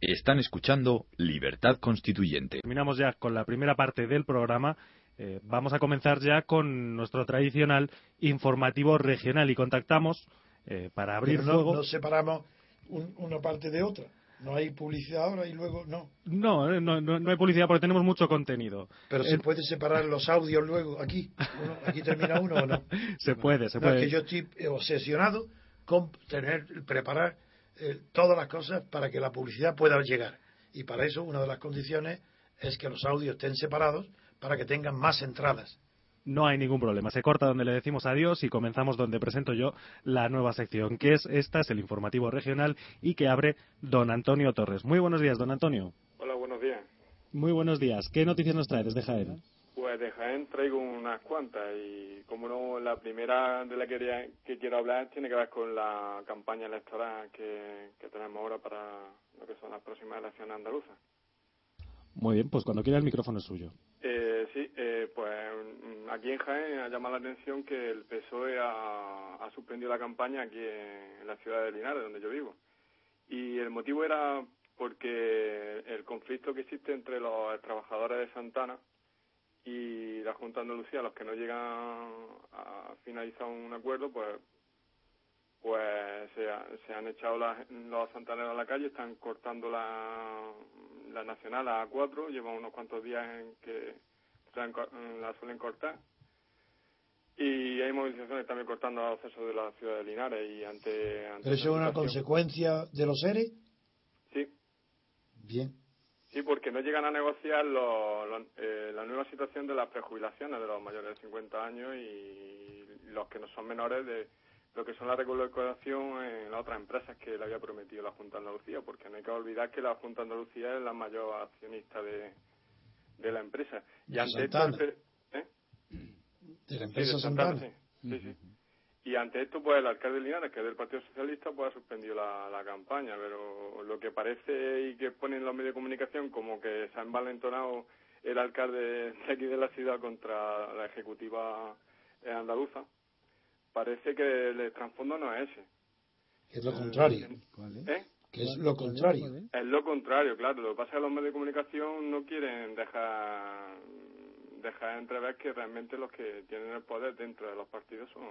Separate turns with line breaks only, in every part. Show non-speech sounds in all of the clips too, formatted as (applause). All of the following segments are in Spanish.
Están escuchando Libertad Constituyente.
Terminamos ya con la primera parte del programa. Eh, vamos a comenzar ya con nuestro tradicional informativo regional y contactamos eh, para abrir
Pero no,
fuego.
no separamos un- una parte de otra. No hay publicidad ahora y luego no.
No, eh, no, no, no hay publicidad porque tenemos mucho contenido.
Pero
Eh,
se puede separar los audios luego aquí. Uno- aquí termina uno o no. (laughs)
Se puede, se
No, es
puede.
que yo estoy obsesionado con tener, preparar eh, todas las cosas para que la publicidad pueda llegar. Y para eso una de las condiciones es que los audios estén separados para que tengan más entradas.
No hay ningún problema. Se corta donde le decimos adiós y comenzamos donde presento yo la nueva sección, que es esta, es el informativo regional y que abre don Antonio Torres. Muy buenos días, don Antonio.
Hola, buenos días.
Muy buenos días. ¿Qué noticias nos trae desde Jaén?
Pues de Jaén traigo unas cuantas y como no, la primera de la que, quería- que quiero hablar tiene que ver con la campaña electoral que, que tenemos ahora para lo que son las próximas elecciones andaluzas.
Muy bien, pues cuando quiera el micrófono es suyo.
Eh, sí, eh, pues mm, aquí en Jaén ha llamado la atención que el PSOE ha, ha suspendido la campaña aquí en, la ciudad de Linares, donde yo vivo. Y el motivo era porque el conflicto que existe entre los trabajadores de Santana y la Junta de Andalucía, los que no llegan a finalizar un acuerdo, pues pues se, ha- se han echado las- los santaneros a la calle, están cortando la, la nacional a A4, llevan unos cuantos días en que la, la suelen cortar. Y hay movilizaciones también cortando los accesos de la ciudad de Linares y ante... ante
¿Pero eso es una consecuencia de los seres?
Sí,
Bien.
Sí, porque no llegan a negociar lo- lo- eh, la nueva situación de las prejubilaciones de los mayores de 50 años y los que no son menores de lo que son la recolocación en las otras empresas que le había prometido la Junta de Andalucía, porque no hay que olvidar que la Junta de Andalucía es la mayor accionista de, de la empresa. Y ante esto, pe- ¿eh?
De la
Sí,
empresa
de
Santana.
Santana, sí. Sí, sí. Y ante esto, pues el alcalde de Linares, que es del Partido Socialista, pues ha suspendido la, la campaña. Pero lo que parece y que ponen los medios de comunicación como que se ha envalentonado el alcalde de aquí de la ciudad contra la ejecutiva eh, andaluza, parece que el trasfondo no es ese.
Es lo contrario.
¿Eh?
Que es lo contrario.
Es lo contrario, claro. Lo que pasa es que los medios de comunicación no quieren dejar dejar entrever que realmente los que tienen el poder dentro de los partidos son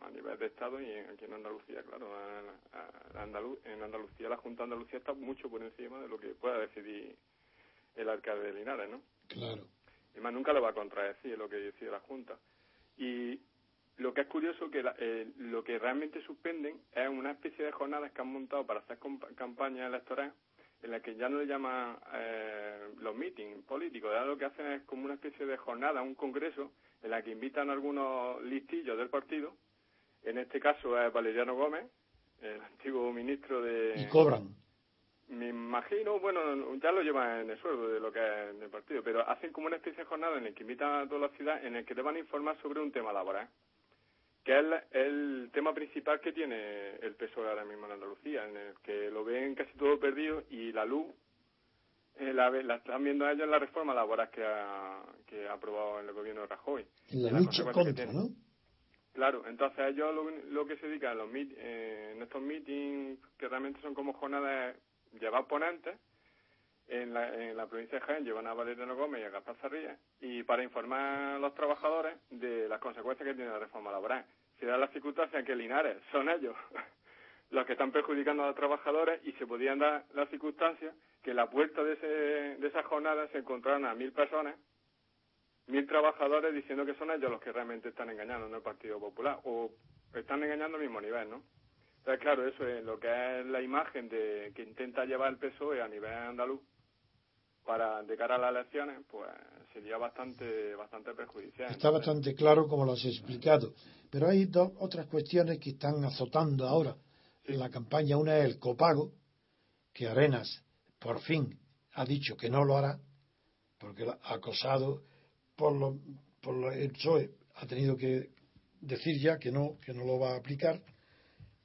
a nivel de Estado y aquí en Andalucía, claro. a- a- Andalu- en Andalucía, la Junta de Andalucía está mucho por encima de lo que pueda decidir el alcalde de Linares, ¿no?
Claro.
Y más nunca lo va a contradecir lo que decide la Junta. Y lo que es curioso que la- eh, lo que realmente suspenden es una especie de jornadas que han montado para hacer campaña electoral en la que ya no le llaman eh, los meetings políticos, ya lo que hacen es como una especie de jornada, un congreso, en la que invitan a algunos listillos del partido, en este caso es Valeriano Gómez, el antiguo ministro de...
Y cobran.
Me imagino, bueno, ya lo llevan en el sueldo de lo que es en el partido, pero hacen como una especie de jornada en la que invitan a toda la ciudad en el que te van a informar sobre un tema laboral, que es la- el tema principal que tiene el PSOE ahora mismo en Andalucía, en el que lo ven casi todo perdido y la luz eh, la, la están viendo ellos en la reforma laboral que ha, que ha aprobado el gobierno de Rajoy.
En la
Y las
lucha contra. ¿no?
Claro, entonces ellos lo, lo que se dedican en, los meet- eh, en estos meetings, que realmente son como jornadas, llevar ponentes, en la, en la provincia de Jaén llevan a Valeriano Gómez y a Gaspar Zarría, y para informar a los trabajadores de las consecuencias que tiene la reforma laboral. Se da la circunstancia que Linares son ellos (laughs) los que están perjudicando a los trabajadores y se podían dar las circunstancias que en la puerta de, ese, de esa jornada se encontraron a mil personas mil trabajadores diciendo que son ellos los que realmente están engañando, no el Partido Popular, o están engañando al mismo nivel, ¿no? Entonces, claro, eso es lo que es la imagen de que intenta llevar el PSOE a nivel andaluz para de cara a las elecciones, pues sería bastante bastante perjudicial.
Está bastante claro como lo has explicado. Pero hay dos otras cuestiones que están azotando ahora la campaña. Una es el copago, que Arenas por fin ha dicho que no lo hará, porque acosado por, lo, por el PSOE ha tenido que decir ya que no, que no lo va a aplicar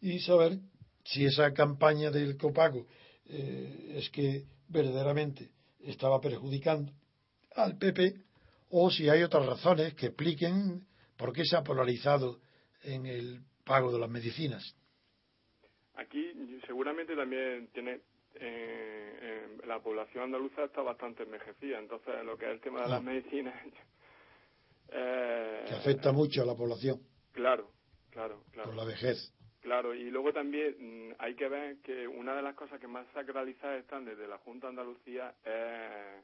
y saber si esa campaña del copago eh, es que verdaderamente estaba perjudicando al PP o si hay otras razones que expliquen por qué se ha polarizado en el pago de las medicinas.
Aquí seguramente también tiene eh, la población andaluza está bastante envejecida, entonces lo que es el tema de las ah. medicinas (laughs)
eh, que afecta mucho a la población.
Claro, claro, claro.
Por la vejez.
Claro, y luego también mm, hay que ver que una de las cosas que más sacralizadas están desde la Junta Andalucía es,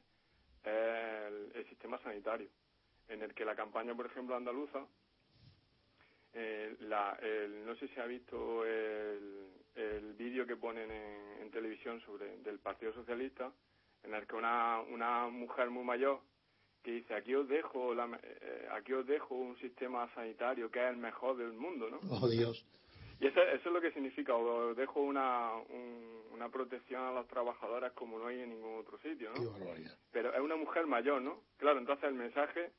el, sistema sanitario, en el que la campaña, por ejemplo, andaluza, eh, la, no sé si ha visto el, el vídeo que ponen en, televisión sobre del Partido Socialista, en el que una, una mujer muy mayor que dice aquí os dejo la, eh, aquí os dejo un sistema sanitario que es el mejor del mundo, ¿no?
Oh Dios.
Y eso, eso es lo que significa, os dejo una, una protección a los trabajadores como no hay en ningún otro sitio, ¿no? Pero es una mujer mayor, ¿no? Claro, entonces el mensaje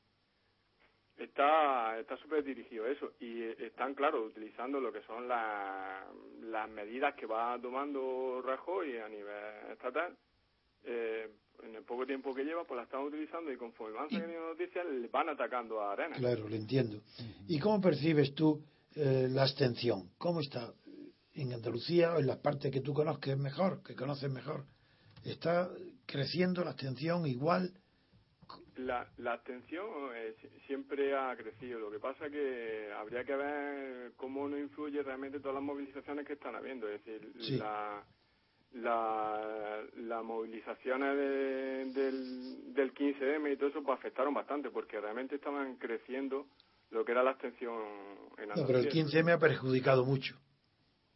está está súper dirigido a eso y están, claro, utilizando lo que son las, las medidas que va tomando Rajoy a nivel estatal eh, en el poco tiempo que lleva, pues la están utilizando y conforme van saliendo noticias, le van atacando a Arena.
Claro, lo entiendo. ¿Y cómo percibes tú eh, la abstención? ¿Cómo está en Andalucía o en las partes que tú conozcas mejor, que conoces mejor? ¿Está creciendo la abstención igual?
La, la abstención eh, siempre ha crecido. Lo que pasa que habría que ver cómo no influye realmente todas las movilizaciones que están habiendo. Es decir, la, la, las movilizaciones del, del 15M y todo eso pues afectaron bastante porque realmente estaban creciendo lo que era la abstención
en Andalucía. No, pero el 15M ha perjudicado mucho.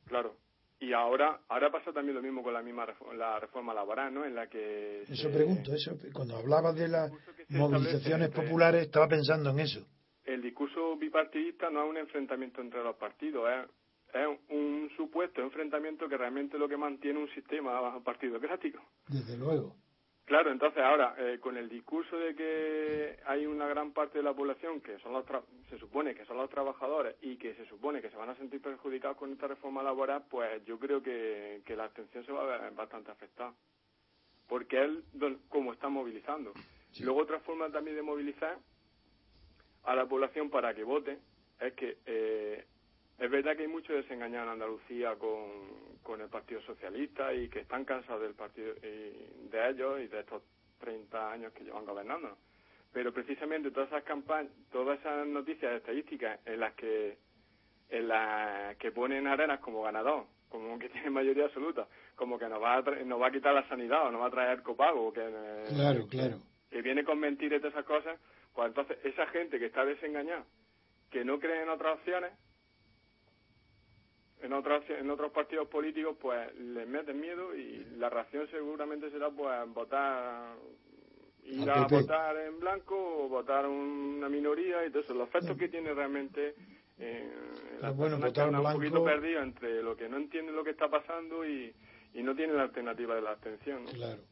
Claro. Y ahora ahora pasa también lo mismo con la misma reforma, la reforma laboral, ¿no? En la que
Eso pregunto, eso cuando hablabas de las movilizaciones populares estaba pensando en eso.
El discurso bipartidista no es un enfrentamiento entre los partidos, es es un supuesto enfrentamiento que realmente lo que mantiene un sistema partidocrático.
Desde luego.
Claro, entonces ahora, eh, con el discurso de que hay una gran parte de la población que son los se supone que son los trabajadores y que se supone que se van a sentir perjudicados con esta reforma laboral, pues yo creo que, que la abstención se va a ver bastante afectada. Porque él, como está movilizando. Luego otra forma también de movilizar a la población para que vote es que eh, es verdad que hay mucho desengañado en Andalucía con, el Partido Socialista y que están cansados del partido de ellos y de estos 30 años que llevan gobernando. Pero precisamente todas esas campañas, todas esas noticias estadísticas en las que en las que ponen Arenas como ganador, como que (laughs) tiene mayoría absoluta, como que nos va a, nos va a quitar la sanidad o nos va a traer copago, que,
claro, claro.
que viene con mentiras y todas esas cosas, pues entonces esa gente que está desengañada, que no cree en otras opciones, en otros en otros partidos políticos pues les meten miedo y la reacción seguramente será pues votar ir a votar en blanco o votar una minoría y todo eso los efectos que tiene realmente eh, las
bueno,
personas que un poquito perdido entre lo que no entienden lo que está pasando y, y no tienen la alternativa de la abstención
claro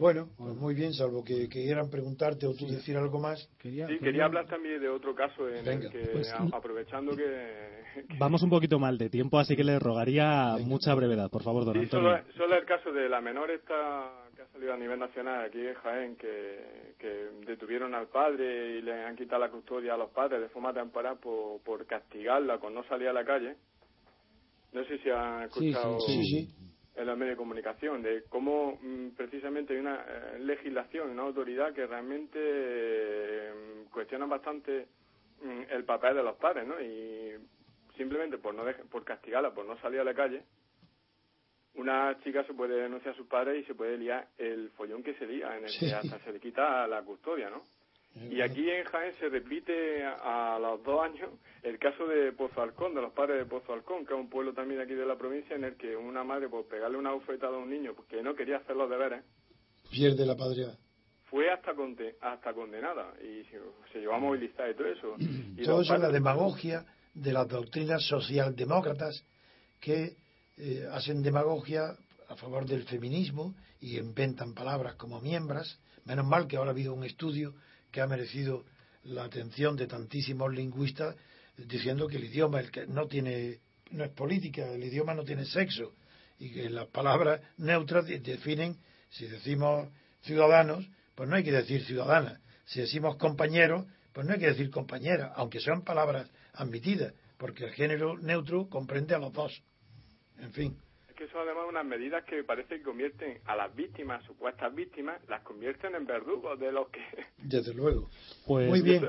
bueno, pues muy bien, salvo que, quieran preguntarte o tú decir algo más.
sí, quería hablar también de otro caso en el que, pues, aprovechando que,
Vamos un poquito mal de tiempo, así que le rogaría mucha brevedad, por favor, don Antonio.
Solo, solo, el caso de la menor esta que ha salido a nivel nacional aquí en Jaén, que, detuvieron al padre y le han quitado la custodia a los padres de forma temporal por, por castigarla con no salir a la calle. No sé si han escuchado...
sí, sí
en los medios de comunicación, de cómo mm, precisamente hay una eh, legislación, una autoridad que realmente eh, cuestiona bastante mm, el papel de los padres, ¿no? Y simplemente por no por castigarla, por no salir a la calle, una chica se puede denunciar a sus padres y se puede liar el follón que se lía, en el que hasta se le quita la custodia, ¿no? Y aquí en Jaén se repite a, los dos años el caso de Pozo Alcón, de los padres de Pozo Alcón, que es un pueblo también aquí de la provincia en el que una madre, por pegarle una bofetada a un niño porque no quería hacer los deberes,
pierde la patria.
Fue hasta, hasta condenada y se, llevó a movilizar y todo eso. Y
todo eso es la demagogia de las doctrinas socialdemócratas que eh, hacen demagogia a favor del feminismo y inventan palabras como miembros. Menos mal que ahora ha habido un estudio que ha merecido la atención de tantísimos lingüistas diciendo que el idioma el que no tiene no es política, el idioma no tiene sexo y que las palabras neutras definen si decimos ciudadanos, pues no hay que decir ciudadana. Si decimos compañeros, pues no hay que decir compañera, aunque sean palabras admitidas, porque el género neutro comprende a los dos. En fin.
Que son además unas medidas que parece que convierten a las víctimas, supuestas víctimas, las convierten en verdugos de los que... (laughs)
Desde luego.
Pues,
Muy bien.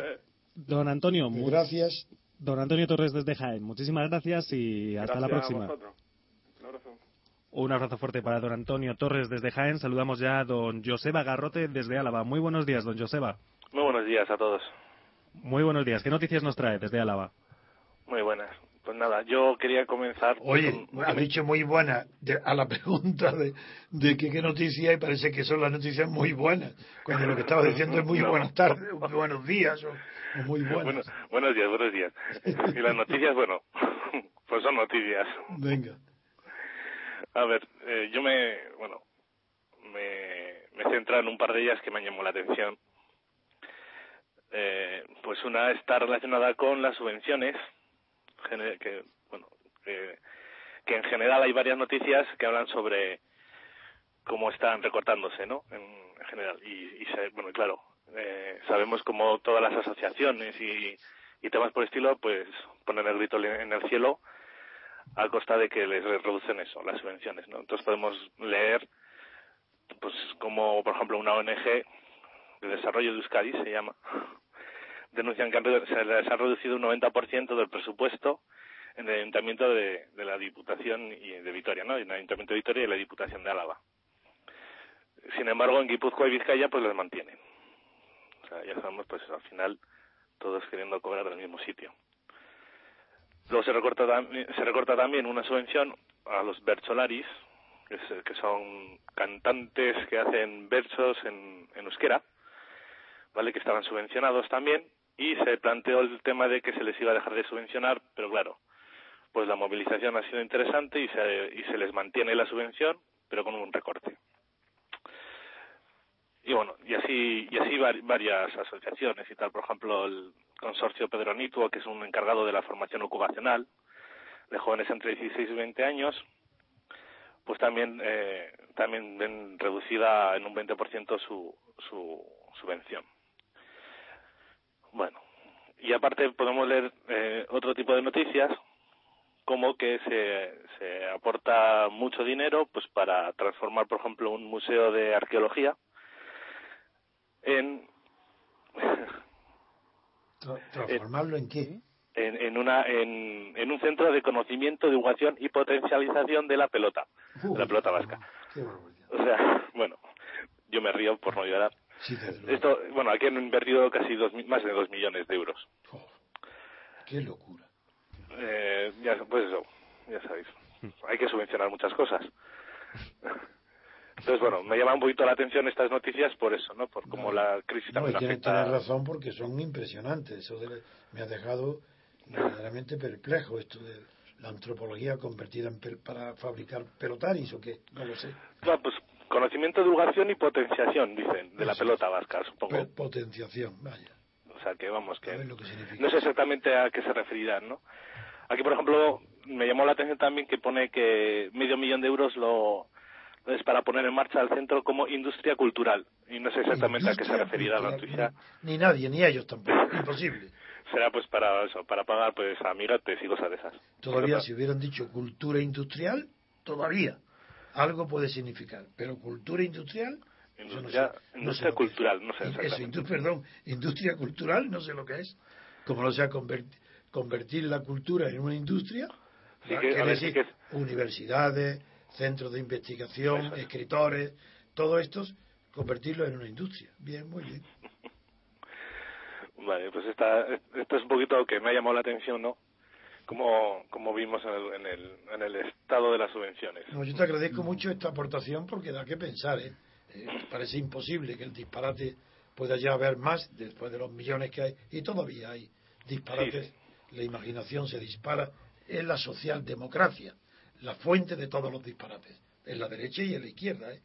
Don Antonio,
gracias.
don Antonio Torres desde Jaén, muchísimas gracias y hasta la
Gracias a
próxima.
vosotros. Un abrazo.
Un abrazo fuerte para don Antonio Torres desde Jaén. Saludamos ya a don Joseba Garrote desde Álava. Muy buenos días, don Joseba.
Muy buenos días a todos.
Muy buenos días. ¿Qué noticias nos trae desde Álava?
Muy buenas. Pues nada, yo quería comenzar.
Oye,
con-
ha dicho muy buena a la (laughs) pregunta de, de que qué noticias y parece que son las noticias muy buenas, cuando lo que estaba diciendo es muy (laughs)
No.
buenas tardes, o buenos días, o, o muy buenas.
Bueno, buenos días, buenos días. Y las noticias, bueno, (laughs) pues son noticias.
Venga.
A ver, eh, yo me, bueno, me, me he centrado en un par de ellas que me han llamado la atención. Eh, pues una está relacionada con las subvenciones, que, bueno, que, en general hay varias noticias que hablan sobre cómo están recortándose, ¿no? En, en general. Y, y se- bueno, claro, eh, sabemos como todas las asociaciones y, y temas por el estilo, pues ponen el grito en el cielo a costa de que les reducen eso, las subvenciones, ¿no? Entonces podemos leer, pues como por ejemplo una ONG de desarrollo de Euskadi se llama, denuncian que han se les ha reducido un 90% del presupuesto en el ayuntamiento de, la Diputación y de Vitoria, ¿no? En el ayuntamiento de Vitoria y la Diputación de Álava. Sin embargo, en Guipúzcoa y Vizcaya pues les mantienen. O sea, ya sabemos, pues al final todos queriendo cobrar del mismo sitio. Luego se recorta, se recorta también una subvención a los Bercholaris, que son cantantes que hacen versos en, en euskera, ¿vale? Que estaban subvencionados también, y se planteó el tema de que se les iba a dejar de subvencionar, pero claro, pues la movilización ha sido interesante y se, y se les mantiene la subvención, pero con un recorte. Y bueno, y así, y así vari- varias asociaciones y tal, por ejemplo, el consorcio Pedro Nituo, que es un encargado de la formación ocupacional de jóvenes entre 16 y 20 años, pues también, eh, también ven reducida en un 20% su, su subvención. Y aparte podemos leer eh, otro tipo de noticias, como que se, se aporta mucho dinero pues para transformar, por ejemplo, un museo de arqueología en
Tra- ¿Transformarlo en qué?
en, en una en, en un centro de conocimiento, divulgación y potencialización de la pelota, de la pelota vasca.
Qué.
O sea, (laughs) bueno, yo me río por no llorar.
Sí.
Esto, bueno, aquí han invertido casi dos, más de dos millones de euros.
Oh, qué locura.
Eh, ya, pues eso, ya sabéis. Hay que subvencionar muchas cosas. Entonces, bueno, me llama un poquito la atención estas noticias por eso, ¿no? Por cómo
No,
la crisis
No, y
también
tienes,
afecta.
tienes razón porque son impresionantes. Eso de- me ha dejado verdaderamente perplejo esto de la antropología convertida en pel- para fabricar pelotaris o qué, no lo sé.
Claro, pues conocimiento, divulgación y potenciación, dicen, de la pelota vasca, supongo.
Potenciación, vaya.
O sea, que vamos, que no sé exactamente a qué se referirán, ¿no? Aquí, por ejemplo, me llamó la atención también que pone que medio millón de euros lo es para poner en marcha el centro como industria cultural. Y no sé exactamente a qué se referirá la noticia.
Ni, ni nadie, ni ellos tampoco. (laughs) Imposible.
Será pues para eso, para pagar pues amigates y cosas de esas.
Todavía si hubieran dicho cultura industrial, todavía algo puede significar. Pero cultura industrial... eso no
Industria-
sé- no sé
industria
lo que es.
cultural, no sé
Eso,
exactamente.
indu- perdón, industria cultural, no sé lo que es. Como no sea convertir, convertir la cultura en una industria,
Sí que-
quiere
ver, sí
decir
que es-
universidades, centros de investigación,
Eso es.
escritores, todo esto, convertirlo en una industria. Bien, muy bien. (laughs)
Vale, pues esta, esto es un poquito lo que me ha llamado la atención, ¿no? Como, como vimos en el, en, el, en el estado de las subvenciones.
No, yo te agradezco mucho esta aportación porque da que pensar. ¿eh? Eh, parece imposible que el disparate pueda ya haber más después de los millones que hay. Y todavía hay disparates. La imaginación se dispara. Es la socialdemocracia, la fuente de todos los disparates. en la derecha y en la izquierda. ¿eh?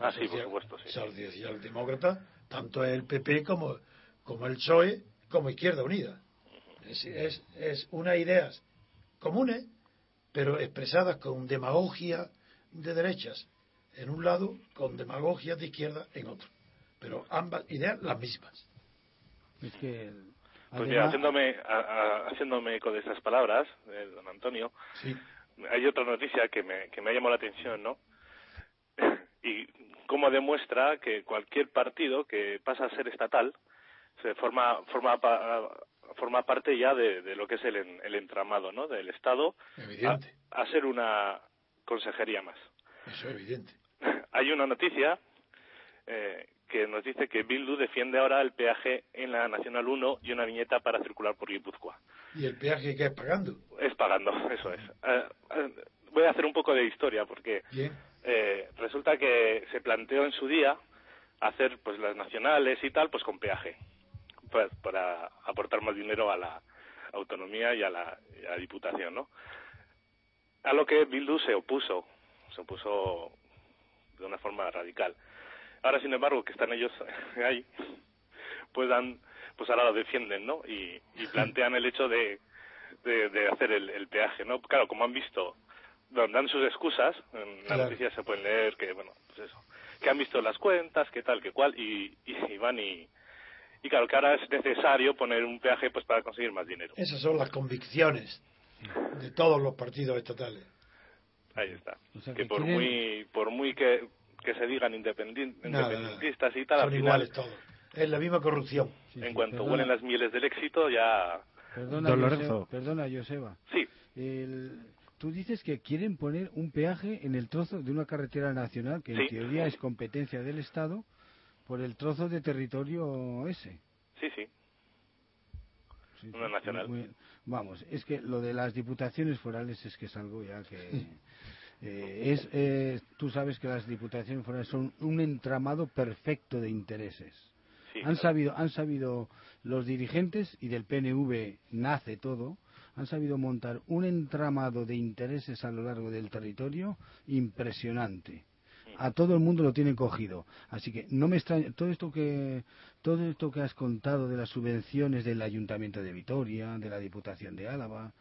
ah, sí, por supuesto. Sí.
Socialdemócrata, tanto el PP como, como el PSOE, como Izquierda Unida. Es, es, es unas ideas comunes, pero expresadas con demagogia de derechas en un lado, con demagogia de izquierda en otro. Pero ambas ideas las mismas.
Es que
pues mira, haciéndome, haciéndome eco de esas palabras, de don Antonio, hay otra noticia que me, que me ha llamado la atención, ¿no? y cómo demuestra que cualquier partido que pasa a ser estatal se forma forma forma parte ya de, lo que es el, el entramado no del Estado a, a, ser una consejería más.
Eso es evidente. (laughs)
Hay una noticia eh, que nos dice que Bildu defiende ahora el peaje en la Nacional 1 y una viñeta para circular por Guipúzcoa.
¿Y el peaje qué es pagando?
Es pagando, (laughs) eso es. Eh, eh, voy a hacer un poco de historia porque eh, resulta que se planteó en su día hacer pues las nacionales y tal pues con peaje para aportar más dinero a la autonomía y a la, y a la diputación, ¿no? A lo que Bildu se opuso, se opuso de una forma radical. Ahora, sin embargo, que están ellos (laughs) ahí, pues dan, pues ahora lo defienden, ¿no? Y, (laughs) plantean el hecho de, de, hacer el, peaje, ¿no? Claro, como han visto, dan sus excusas, en la noticia se pueden leer que, bueno, pues eso, que han visto las cuentas, que tal, que cual, y, y, van y, y claro, que ahora es necesario poner un peaje pues para conseguir más dinero.
Esas son las convicciones de todos los partidos estatales.
Ahí está. que, por muy por muy que que se digan independentistas y tal.
Son iguales todos. Es la misma corrupción.
en cuanto huelen las mieles del éxito, ya.
Perdona, Joseba, perdona Joseba.
Sí.
tú dices que quieren poner un peaje en el trozo de una carretera nacional, que en teoría es competencia del Estado, por el trozo de territorio ese.
Sí, sí. una nacional.
vamos, es que lo de las diputaciones forales es que es algo ya que. (laughs) Eh, es, eh, tú sabes que las diputaciones forales son un entramado perfecto de intereses. han sabido, han sabido los dirigentes y del PNV nace todo. Han sabido montar un entramado de intereses a lo largo del territorio impresionante a todo el mundo lo tienen cogido. Así que no me extraña todo esto que todo esto que has contado de las subvenciones del Ayuntamiento de Vitoria, de la Diputación de Álava,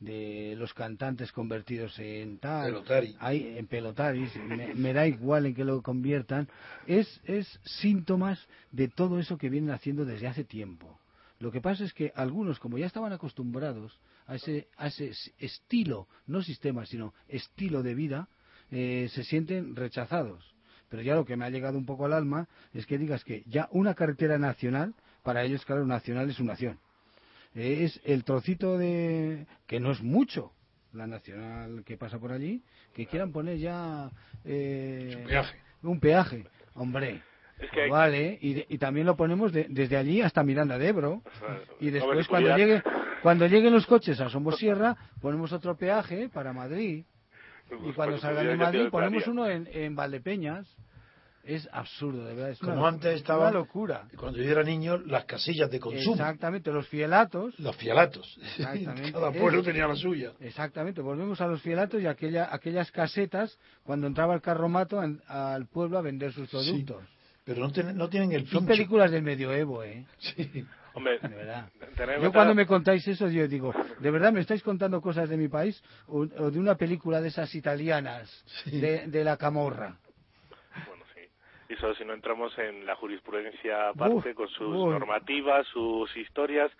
de los cantantes convertidos en tal, Hay, en pelotaris, me, da igual en que lo conviertan, es, es síntomas de todo eso que vienen haciendo desde hace tiempo. Lo que pasa es que algunos, como ya estaban acostumbrados a ese, a ese estilo, no sistema, sino estilo de vida, eh, se sienten rechazados. Pero ya lo que me ha llegado un poco al alma es que digas que ya una carretera nacional, para ellos, claro, nacional es una nación es el trocito de que no es mucho la nacional que pasa por allí que quieran poner ya
eh, un peaje.
un peaje. Hombre vale y, también lo ponemos desde allí hasta Miranda de Ebro. Y después cuando llegue cuando lleguen los coches a Sombosierra ponemos otro peaje para Madrid y pues cuando salgan de Madrid ponemos uno en, en Valdepeñas es absurdo, de verdad. Es
Como antes estaba.
Una locura.
Cuando yo era niño, las casillas de consumo.
Exactamente, los fielatos.
Los fielatos. (laughs) Exactamente. Cada pueblo tenía la suya.
Exactamente, volvemos a los fielatos y aquella, aquellas casetas cuando entraba el carromato al pueblo a vender sus productos.
pero no, no tienen el
pincho. Son películas del medioevo, ¿eh? (laughs)
Sí.
Hombre,
de verdad. Yo cuando me contáis eso, yo digo, ¿de verdad me estáis contando cosas de mi país o, de una película de esas italianas, de, de la camorra?
y solo si no entramos en la jurisprudencia aparte con sus normativas, sus historias,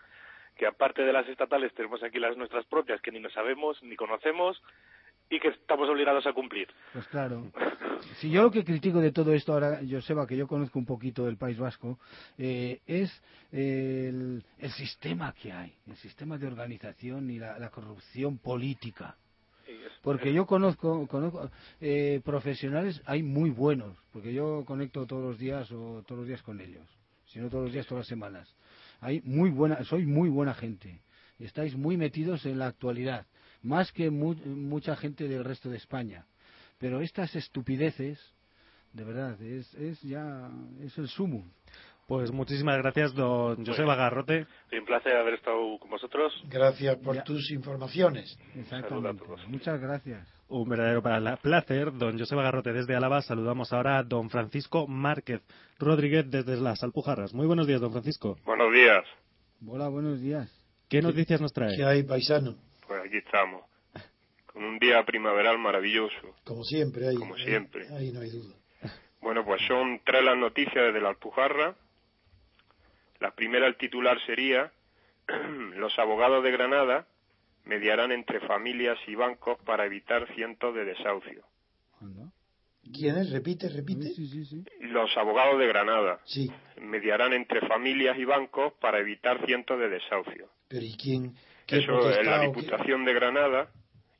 que aparte de las estatales tenemos aquí las nuestras propias que ni nos sabemos ni conocemos y que estamos obligados a cumplir.
Pues claro. Si yo lo que critico de todo esto ahora, Joseba, que yo conozco un poquito del País Vasco, eh, es el, sistema que hay, el sistema de organización y la corrupción política porque yo conozco, conozco eh, profesionales, hay muy buenos, porque yo conecto todos los días o todos los días con ellos, si no todos los días, todas las semanas. Hay muy buena, soy muy buena gente, estáis muy metidos en la actualidad, más que mucha gente del resto de España. Pero estas estupideces, de verdad, es, es ya es el sumo.
Pues muchísimas gracias, don José Bagarrote.
Un placer haber estado con vosotros.
Gracias por tus informaciones.
Exactamente. Muchas gracias.
Un verdadero placer. Don José Garrote desde Álava. Saludamos ahora a don Francisco Márquez Rodríguez desde las Alpujarras. Muy buenos días, don Francisco.
Buenos días.
Hola, buenos días.
¿Qué noticias nos trae?
¿Qué hay, paisano?
Pues aquí estamos. Con un día primaveral maravilloso.
Como siempre, ahí.
Como siempre.
Ahí no hay duda.
Bueno, pues son tres las noticias desde la Alpujarra. La primera, el titular sería (clears throat) Los abogados de Granada mediarán entre familias y bancos para evitar cientos de desahucios.
¿Quiénes? Repite, repite.
Sí, sí, sí.
Los abogados de Granada
Sí,
mediarán entre familias y bancos para evitar cientos de desahucios.
pero ¿y quién? ¿Qué
Eso es la? Diputación de Granada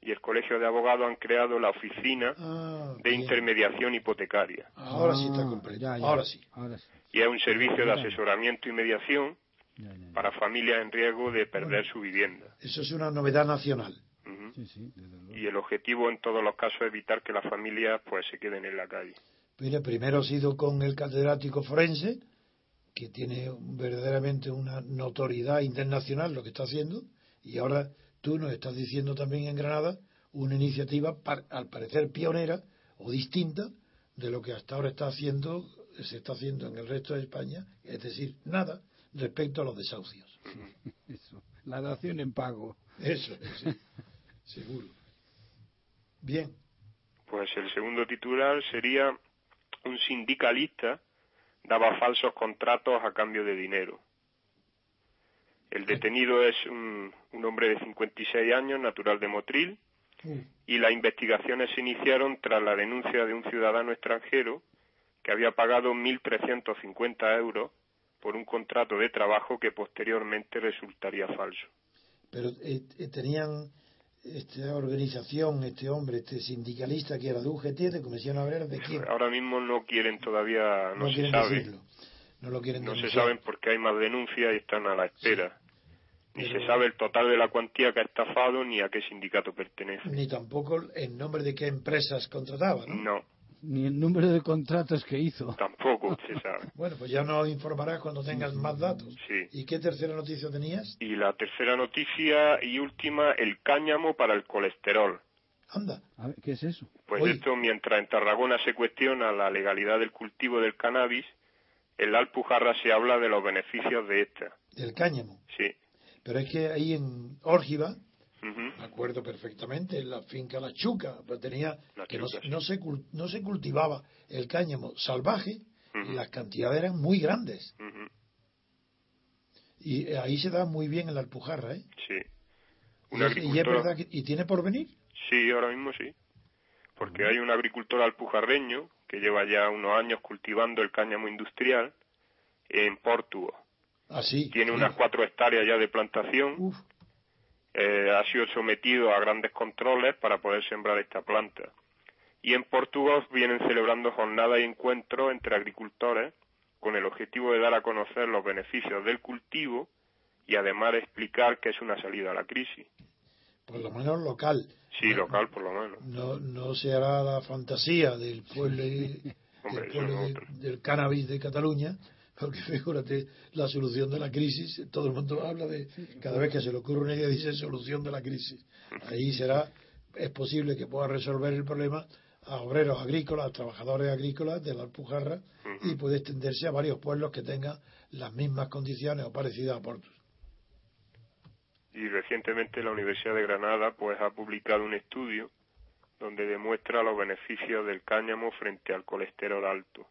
y el Colegio de Abogados han creado la Oficina
Ah,
de
bien.
Intermediación Hipotecaria
Ahora sí está
Ah,
completo.
ya, ya.
Ahora sí.
Ahora sí.
y es un servicio de asesoramiento y mediación
Ya, ya, ya.
para familias en riesgo de perder su vivienda.
Eso es una novedad nacional.
Sí, sí, desde luego.
Y el objetivo en todos los casos es evitar que las familias pues se queden en la calle.
Mire, primero ha sido con el catedrático forense, que tiene verdaderamente una notoriedad internacional lo que está haciendo, y ahora tú nos estás diciendo también en Granada una iniciativa, par- al parecer pionera o distinta de lo que hasta ahora está haciendo, se está haciendo en el resto de España, es decir, nada respecto a los desahucios. (laughs)
Eso. La dación en pago.
Eso, sí, seguro. Bien,
Pues el segundo titular sería un sindicalista daba falsos contratos a cambio de dinero. El detenido es un, un hombre de 56 años, natural de Motril, y las investigaciones se iniciaron tras la denuncia de un ciudadano extranjero que había pagado 1.350 euros por un contrato de trabajo que posteriormente resultaría falso.
pero eh, eh, tenían esta organización, este hombre, este sindicalista que era de UGT, de Comisión Obrera, ¿de quién?
Ahora mismo no quieren todavía, no, se
quieren
sabe,
decirlo. No lo quieren
no se saben porque hay más denuncias y están a la espera. Ni se sabe el total de la cuantía que ha estafado ni a qué sindicato pertenece.
Ni tampoco el nombre de qué empresas contrataba, ¿no?
No,
Ni el número de contratos que hizo.
tampoco (laughs) se sabe.
Bueno, pues ya nos informarás cuando tengas más datos.
Sí.
¿Y qué tercera noticia tenías?
Y la tercera noticia y última, el cáñamo para el colesterol.
Anda,
A ver, ¿qué es eso?
Pues
Uy.
esto, mientras en Tarragona se cuestiona la legalidad del cultivo del cannabis, en la Alpujarra se habla de los beneficios de esta.
del cáñamo.
Sí.
Pero es que ahí en Órgiva, acuerdo perfectamente, en la finca La Chuca, pues tenía
La
que no,
sí.
no se, no se cultivaba el cáñamo salvaje y las cantidades eran muy grandes. Y eh, ahí se da muy bien en la Alpujarra, ¿eh?
Sí.
Y y es verdad que, ¿Y tiene por venir?
Sí, ahora mismo sí. Porque hay un agricultor alpujarreño que lleva ya unos años cultivando el cáñamo industrial en Portugal.
Así.
Tiene unas cuatro hectáreas ya de plantación.
Uf,
eh, ha sido sometido a grandes controles para poder sembrar esta planta. Y en Portugal vienen celebrando jornadas y encuentros entre agricultores con el objetivo de dar a conocer los beneficios del cultivo y además explicar que es una salida a la crisis.
por lo menos local.
Sí, local por lo menos.
No, no se hará la fantasía del pueblo, (laughs)
Hombre, no
de- del cannabis de Cataluña, porque (laughs) figúrate la solución de la crisis, todo el mundo habla de, cada vez que se le ocurre una idea dice solución de la crisis. Ahí será, es posible que pueda resolver el problema a obreros agrícolas, a trabajadores agrícolas de la Alpujarra y puede extenderse a varios pueblos que tengan las mismas condiciones o parecidas a Portus.
Y recientemente la Universidad de Granada pues ha publicado un estudio donde demuestra los beneficios del cáñamo frente al colesterol alto.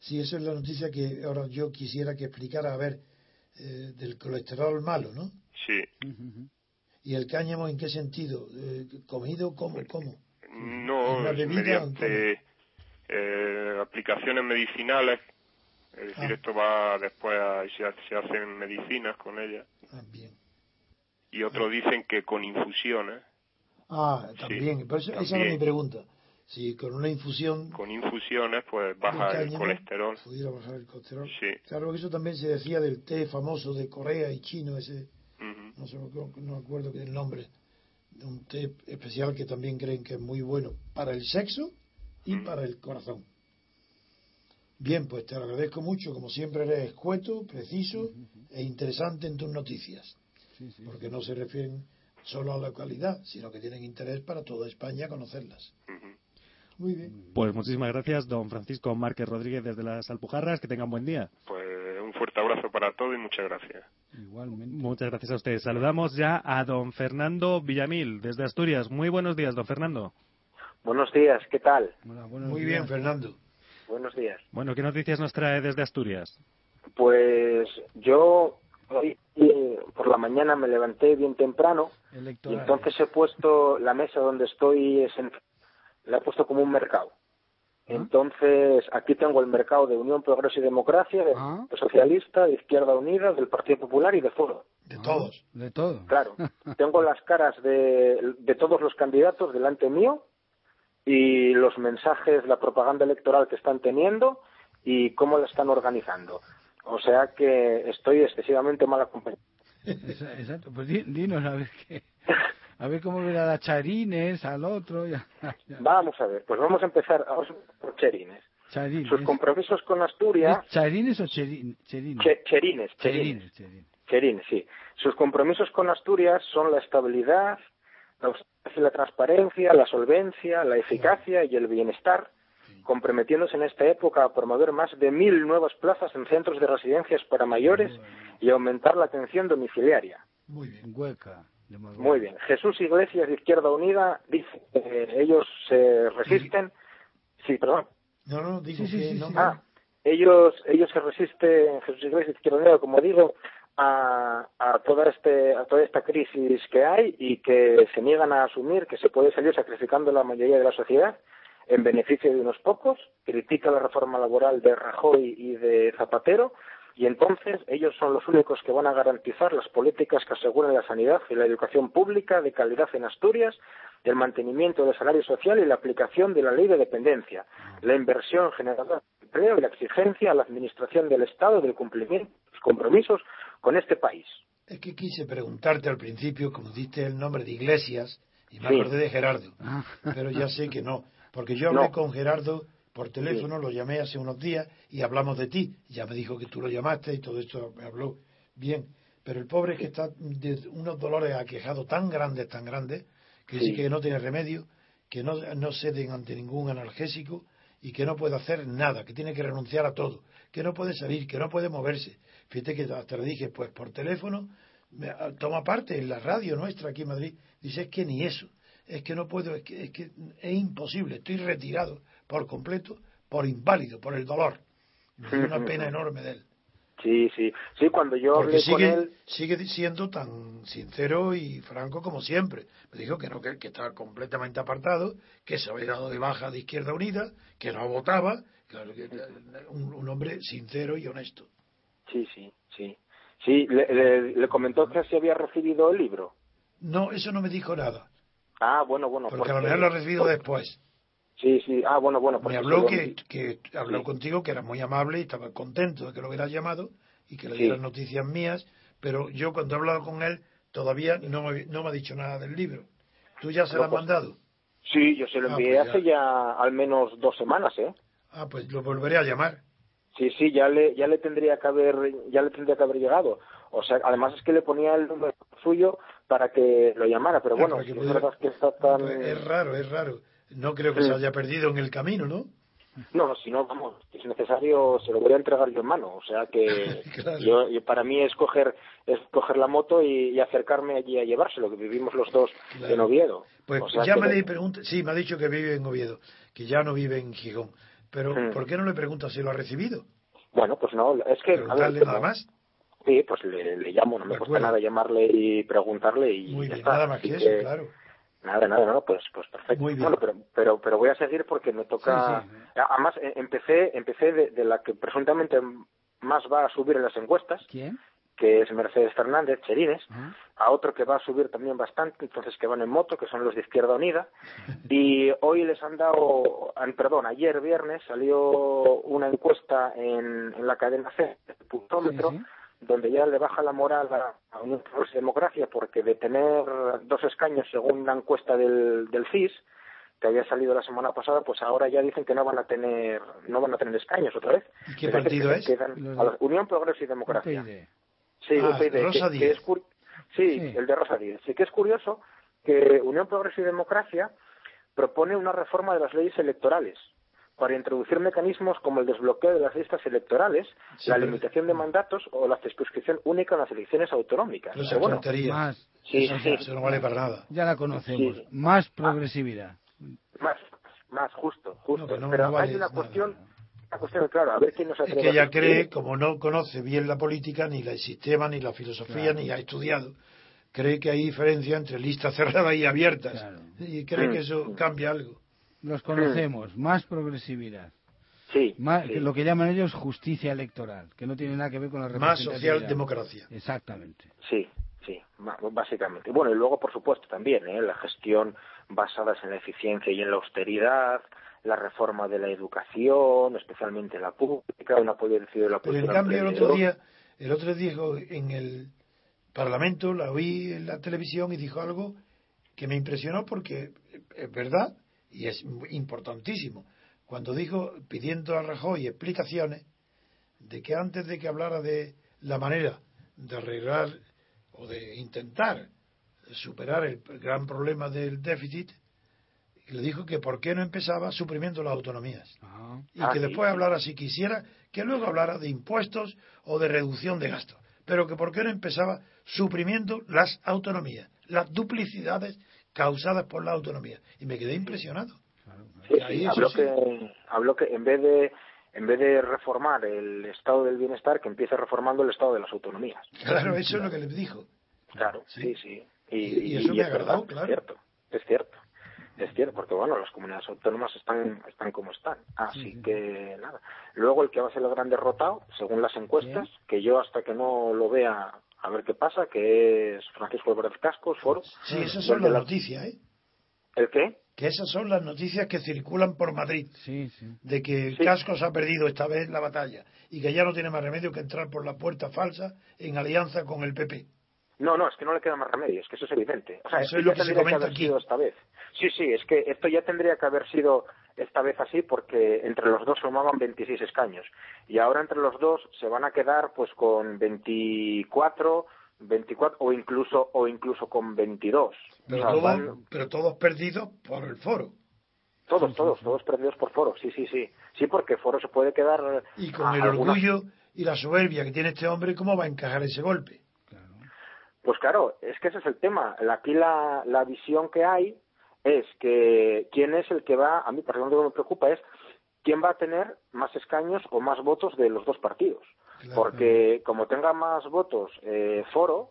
Sí, eso es la noticia que ahora yo quisiera que explicara, a ver, eh, del colesterol malo, ¿no?
Sí,
¿Y el cáñamo en qué sentido? Eh, ¿Comido? ¿Cómo? ¿Cómo?
no
¿Una bebida o
mediante eh, aplicaciones medicinales, es decir,
Ah.
esto va después a, se, se hacen medicinas con ella.
Ah, bien.
Y otros dicen que con infusiones,
Ah, también. Por eso, esa era
también.
mi pregunta. Si con una infusión
con infusiones pues baja el colesterol.
pudiera bajar el colesterol.
Sí.
Claro que eso también se decía del té famoso de Corea y chino, ese,
Ujú.
no sé, no acuerdo que el nombre, de un té especial que también creen que es muy bueno para el sexo y para el corazón. Bien, pues te lo agradezco mucho, como siempre eres escueto, preciso e interesante en tus noticias,
Sí, sí.
porque no se refieren solo a la localidad, sino que tienen interés para toda España conocerlas.
Muy bien. Pues muchísimas gracias, don Francisco Márquez Rodríguez desde las Alpujarras. Que tengan buen día.
Pues un fuerte abrazo para todos y muchas gracias.
Igualmente. Muchas gracias a ustedes. Saludamos ya a don Fernando Villamil desde Asturias. Muy buenos días, don Fernando.
Buenos días, ¿qué tal?
Muy bien, Fernando.
Buenos días.
Bueno, ¿qué noticias nos trae desde Asturias?
Pues yo hoy por la mañana me levanté bien temprano y entonces he puesto la mesa donde estoy es en la he puesto como un mercado. Ah. Entonces, aquí tengo el mercado de Unión, Progreso y Democracia, de, ah. Socialista, de Izquierda Unida, del Partido Popular y de Foro.
De todos.
De todos.
Claro. (laughs) tengo las caras de, de todos los candidatos delante mío y los mensajes, la propaganda electoral que están teniendo y cómo la están organizando. O sea que estoy excesivamente mal acompañado. (laughs)
Exacto. Pues dinos a ver qué. (laughs) A ver cómo ver a Charines, al otro. (laughs)
Vamos a ver, pues vamos a empezar por Charines. Sus compromisos con Asturias.
¿Charines o cherines?
cherines, cherines. Cherines, sí. Sus compromisos con Asturias son la estabilidad, la transparencia, la solvencia, la eficacia y el bienestar, comprometiéndose en esta época a promover más de mil nuevas plazas en centros de residencias para mayores y aumentar la atención domiciliaria.
Muy bien. Hueca.
Muy bien. Jesús Iglesias de Izquierda Unida dice que ellos se resisten. Sí, perdón.
No, no, digo que no.
Ah, ellos, ellos se resisten, Jesús Iglesias de Izquierda Unida, como digo, a, a, toda este, a toda esta crisis que hay y que se niegan a asumir que se puede salir sacrificando la mayoría de la sociedad en beneficio de unos pocos, critica la reforma laboral de Rajoy y de Zapatero y entonces ellos son los únicos que van a garantizar las políticas que aseguren la sanidad y la educación pública de calidad en Asturias, el mantenimiento del salario social y la aplicación de la ley de dependencia, la inversión generadora de empleo y la exigencia a la administración del Estado del cumplimiento de sus compromisos con este país.
Es que quise preguntarte al principio, como diste el nombre de Iglesias, y me acordé de Gerardo, ah. pero ya sé que no, porque yo hablé con Gerardo por teléfono, lo llamé hace unos días y hablamos de ti. Ya me dijo que tú lo llamaste y todo esto me habló bien. Pero el pobre es que está de unos dolores aquejados tan grandes, tan grandes, que sí, que no tiene remedio, que no, no ceden ante ningún analgésico y que no puede hacer nada, que tiene que renunciar a todo, que no puede salir, que no puede moverse. Fíjate que hasta le dije, pues por teléfono, ah, toma parte en la radio nuestra aquí en Madrid. Dice, es que ni eso, es que no puedo, es que, es que es imposible, estoy retirado por completo, por inválido, por el dolor. Es una pena enorme de él.
Sí, sí, sí, cuando yo hablé
sigue,
con él...
Sigue siendo tan sincero y franco como siempre. Me dijo que no, que, que estaba completamente apartado, que se había dado de baja de Izquierda Unida, que no votaba, claro, que un, un hombre sincero y honesto.
Sí, sí, sí. Sí, le, le, comentó que se había recibido el libro.
No, eso no me dijo nada.
Ah, bueno, bueno.
Porque, porque a lo mejor lo ha recibido después.
Sí, sí. Ah, bueno, bueno.
Me habló que, que habló contigo, que era muy amable y estaba contento de que lo hubieras llamado y que le dieras noticias mías, pero yo cuando he hablado con él todavía no me, no me ha dicho nada del libro. ¿Tú ya se lo has pues, mandado?
Sí, yo se lo ah, envié pues hace ya al menos dos semanas, ¿eh?
Ah, pues lo volveré a llamar.
Sí, sí, ya le, ya le tendría que haber, ya le tendría que haber llegado. O sea, además es que le ponía el número suyo para que lo llamara, pero bueno, es verdad que está tan...
Es raro, es raro. No creo que se haya perdido en el camino, ¿no?
No, si no, vamos, si es necesario, se lo voy a entregar yo en mano. O sea que (laughs) yo, para mí es coger, es coger la moto y, acercarme allí a llevárselo, que vivimos los dos en Oviedo.
Pues ya me le pregunta, sí, me ha dicho que vive en Oviedo, que ya no vive en Gijón. Pero ¿por qué no le pregunta si lo ha recibido?
Bueno, pues no, es que...
¿Preguntarle nada más?
Sí, pues le, llamo, no me cuesta nada llamarle y preguntarle y
Muy
bien,
nada más que eso, claro.
Nada, nada, no, pues, pues perfecto. Bueno, pero, pero, pero voy a seguir porque me toca. Además, eh, empecé, empecé de, la que presuntamente más va a subir en las encuestas.
¿Quién?
Que es Mercedes Fernández, Cherines. A otro que va a subir también bastante, entonces que van en moto, que son los de Izquierda Unida. (laughs) y hoy les han dado, perdón, ayer viernes salió una encuesta en, en la cadena C, el puntómetro donde ya le baja la moral a, a Unión Democracia porque de tener dos escaños según la encuesta del, del CIS que había salido la semana pasada, pues ahora ya dicen que no van a tener no van a tener escaños otra vez.
¿Y qué partido es?
Unión Progreso y Democracia.
UPyD.
Sí,
ah,
UPyD,
Rosa
que, es Sí, el de Rosa Díez. Sí que es curioso que Unión Progreso y Democracia propone una reforma de las leyes electorales para introducir mecanismos como el desbloqueo de las listas electorales, la limitación de mandatos o la circunscripción única en las elecciones autonómicas.
No bueno,
más,
sí,
eso,
sí.
eso no vale para nada.
Ya la conocemos.
Sí.
Más progresividad.
Más, más justo, justo.
No, pero no-
Pero
no vale
hay una
nada.
cuestión, una cuestión, claro, a ver quién nos
Es que ella cree, como no conoce bien la política, ni la- el sistema, ni la filosofía,
Claro.
ni ha estudiado, cree que hay diferencia entre listas cerradas y abiertas.
Claro.
Y cree
Mm.
que eso cambia algo.
Los conocemos. Más progresividad.
Sí,
Más,
sí.
lo que llaman ellos justicia electoral, que no tiene nada que ver con la
Más
representatividad.
socialdemocracia.
Exactamente.
Sí, sí, básicamente. Bueno, y luego, por supuesto, también ¿eh? la gestión basada en la eficiencia y en la austeridad, la reforma de la educación, especialmente la pública, un apoyo decidido de la
Pero en cambio el otro día, el otro día dijo en el Parlamento, la oí en la televisión y dijo algo que me impresionó porque es verdad y es importantísimo. Cuando dijo, pidiendo a Rajoy explicaciones, de que antes de que hablara de la manera de arreglar o de intentar superar el gran problema del déficit, le dijo que por qué no empezaba suprimiendo las autonomías
Ah.
y
Ah,
que
sí.
después hablara, si quisiera, que luego hablara de impuestos o de reducción de gastos, pero que por qué no empezaba suprimiendo las autonomías, las duplicidades causadas por la autonomía. Y me quedé impresionado.
Sí, sí, habló
sí.
que, habló que en vez de en vez de reformar el estado del bienestar, que empiece reformando el estado de las autonomías.
Claro, eso es lo que les dijo.
Claro,
Sí.
sí, sí.
Y- y eso me
es
agradó,
verdad,
claro.
Es cierto, es cierto. Es cierto, porque bueno, las comunidades autónomas están, están como están. Así
Sí, sí.
que nada. Luego el que va a ser el gran derrotado, según las encuestas, que yo hasta que no lo vea a ver qué pasa, que es Francisco Álvarez Cascos, Foro.
Sí, esas son las
la-
noticias, ¿eh?
¿El qué?
Que esas son las noticias que circulan por Madrid,
Sí, sí.
de que
Sí.
Cascos ha perdido esta vez la batalla y que ya no tiene más remedio que entrar por la puerta falsa en alianza con el PP.
No, no, es que no le queda más remedio, es que eso es evidente. O sea,
Eso
esto
es lo
ya
que se
tendría
comenta
haber
aquí.
sido esta vez. Sí, sí, es que esto ya tendría que haber sido esta vez así porque entre los dos formaban 26 escaños y ahora entre los dos se van a quedar pues con 24, 24 o incluso o incluso con 22.
Pero,
O sea,
todos,
van-
pero todos perdidos por el foro.
todos, todos, todos perdidos por Foro, sí, sí, sí. Sí, porque Foro se puede quedar
Y con el
alguna-
orgullo y la soberbia que tiene este hombre, ¿cómo va a encajar ese golpe?
Pues claro, es que ese es el tema. Aquí la, la visión que hay es que quién es el que va, a mí personalmente lo que me preocupa es quién va a tener más escaños o más votos de los dos partidos.
Claro.
Porque como tenga más votos eh, Foro,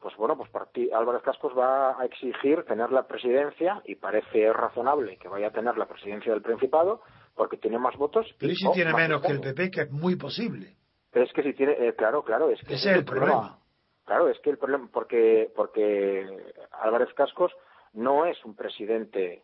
pues bueno, pues Álvarez Cascos va a exigir tener la presidencia y parece razonable que vaya a tener la presidencia del Principado porque tiene más votos.
Pero ¿y si tiene menos que el. PP? Que es muy posible.
Pero es que si tiene, eh, claro, claro, es que
Ese es el problema.
Claro, es que el problema, porque, porque Álvarez Cascos no es un presidente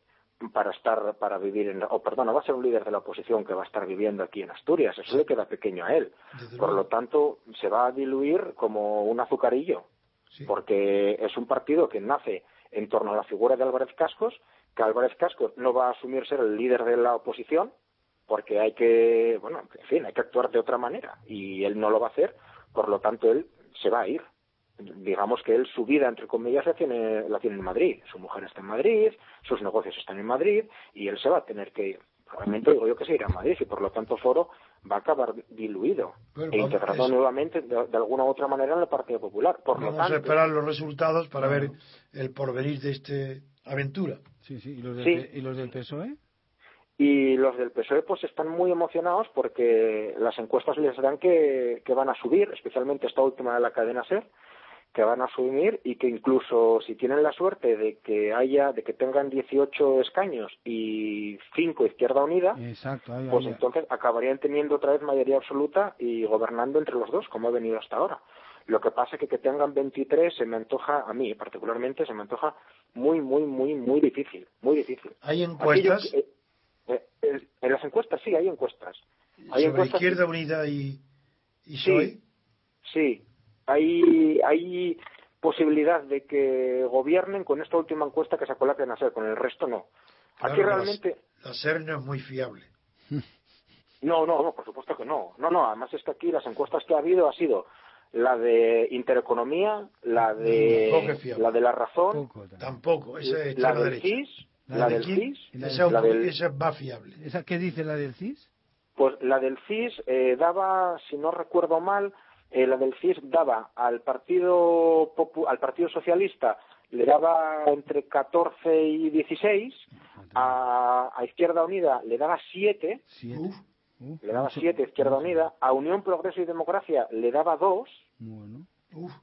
para estar, para vivir en, o perdón, no va a ser un líder de la oposición que va a estar viviendo aquí en Asturias, eso le queda pequeño a él.
Desde
Por
luego.
lo tanto, se va a diluir como un azucarillo,
Sí.
porque es un partido que nace en torno a la figura de Álvarez Cascos, que Álvarez Cascos no va a asumir ser el líder de la oposición, porque hay que, bueno, en fin, hay que actuar de otra manera, y él no lo va a hacer, por lo tanto él se va a ir. Digamos que él su vida, entre comillas, la tiene, la tiene en Madrid. Su mujer está en Madrid, sus negocios están en Madrid, y él se va a tener que ir. Probablemente digo yo que se irá a Madrid, y por lo tanto Foro va a acabar diluido
Bueno,
e integrado
eso.
nuevamente de, de alguna u otra manera en el Partido Popular. Por lo
Vamos a
tanto,
esperar los resultados para ver el porvenir de esta aventura.
Sí, sí. ¿Y los del,
Sí.
¿y los del PSOE?
Y los del PSOE pues están muy emocionados porque las encuestas les dan que, que van a subir, especialmente esta última de la cadena SER, que van a subir y que incluso si tienen la suerte de que haya, de que tengan 18 escaños y 5 Izquierda Unida,
Exacto. ahí,
pues
ahí.
entonces acabarían teniendo otra vez mayoría absoluta y gobernando entre los dos, como ha venido hasta ahora. Lo que pasa es que que tengan 23 se me antoja, a mí particularmente, se me antoja muy, muy, muy, muy difícil, muy difícil.
Hay
yo-
encuestas
eh, eh, eh, en las encuestas sí hay encuestas. Hay
sobre
encuestas
Izquierda Unida y, y
Sí. Sí, hay, hay posibilidad de que gobiernen con esta última encuesta que sacó la PNASER, con el resto no.
Claro,
Aquí
la-
realmente...
La SER no es muy fiable. (laughs)
No, no, no, por supuesto que no. No, no, además es que aquí las encuestas que ha habido ha sido la de Intereconomía, la de la de La Razón,
tampoco, esa es
la del CIS, la, del CIS,
esa, la del... esa es más fiable.
¿Esa qué dice la del CIS?
Pues la del CIS eh, daba, si no recuerdo mal, eh, la del CIS daba al Partido al Partido Socialista le daba entre 14 y 16, a, a Izquierda Unida le daba 7, le daba 7 Izquierda Unida, a Unión Progreso y Democracia le daba 2,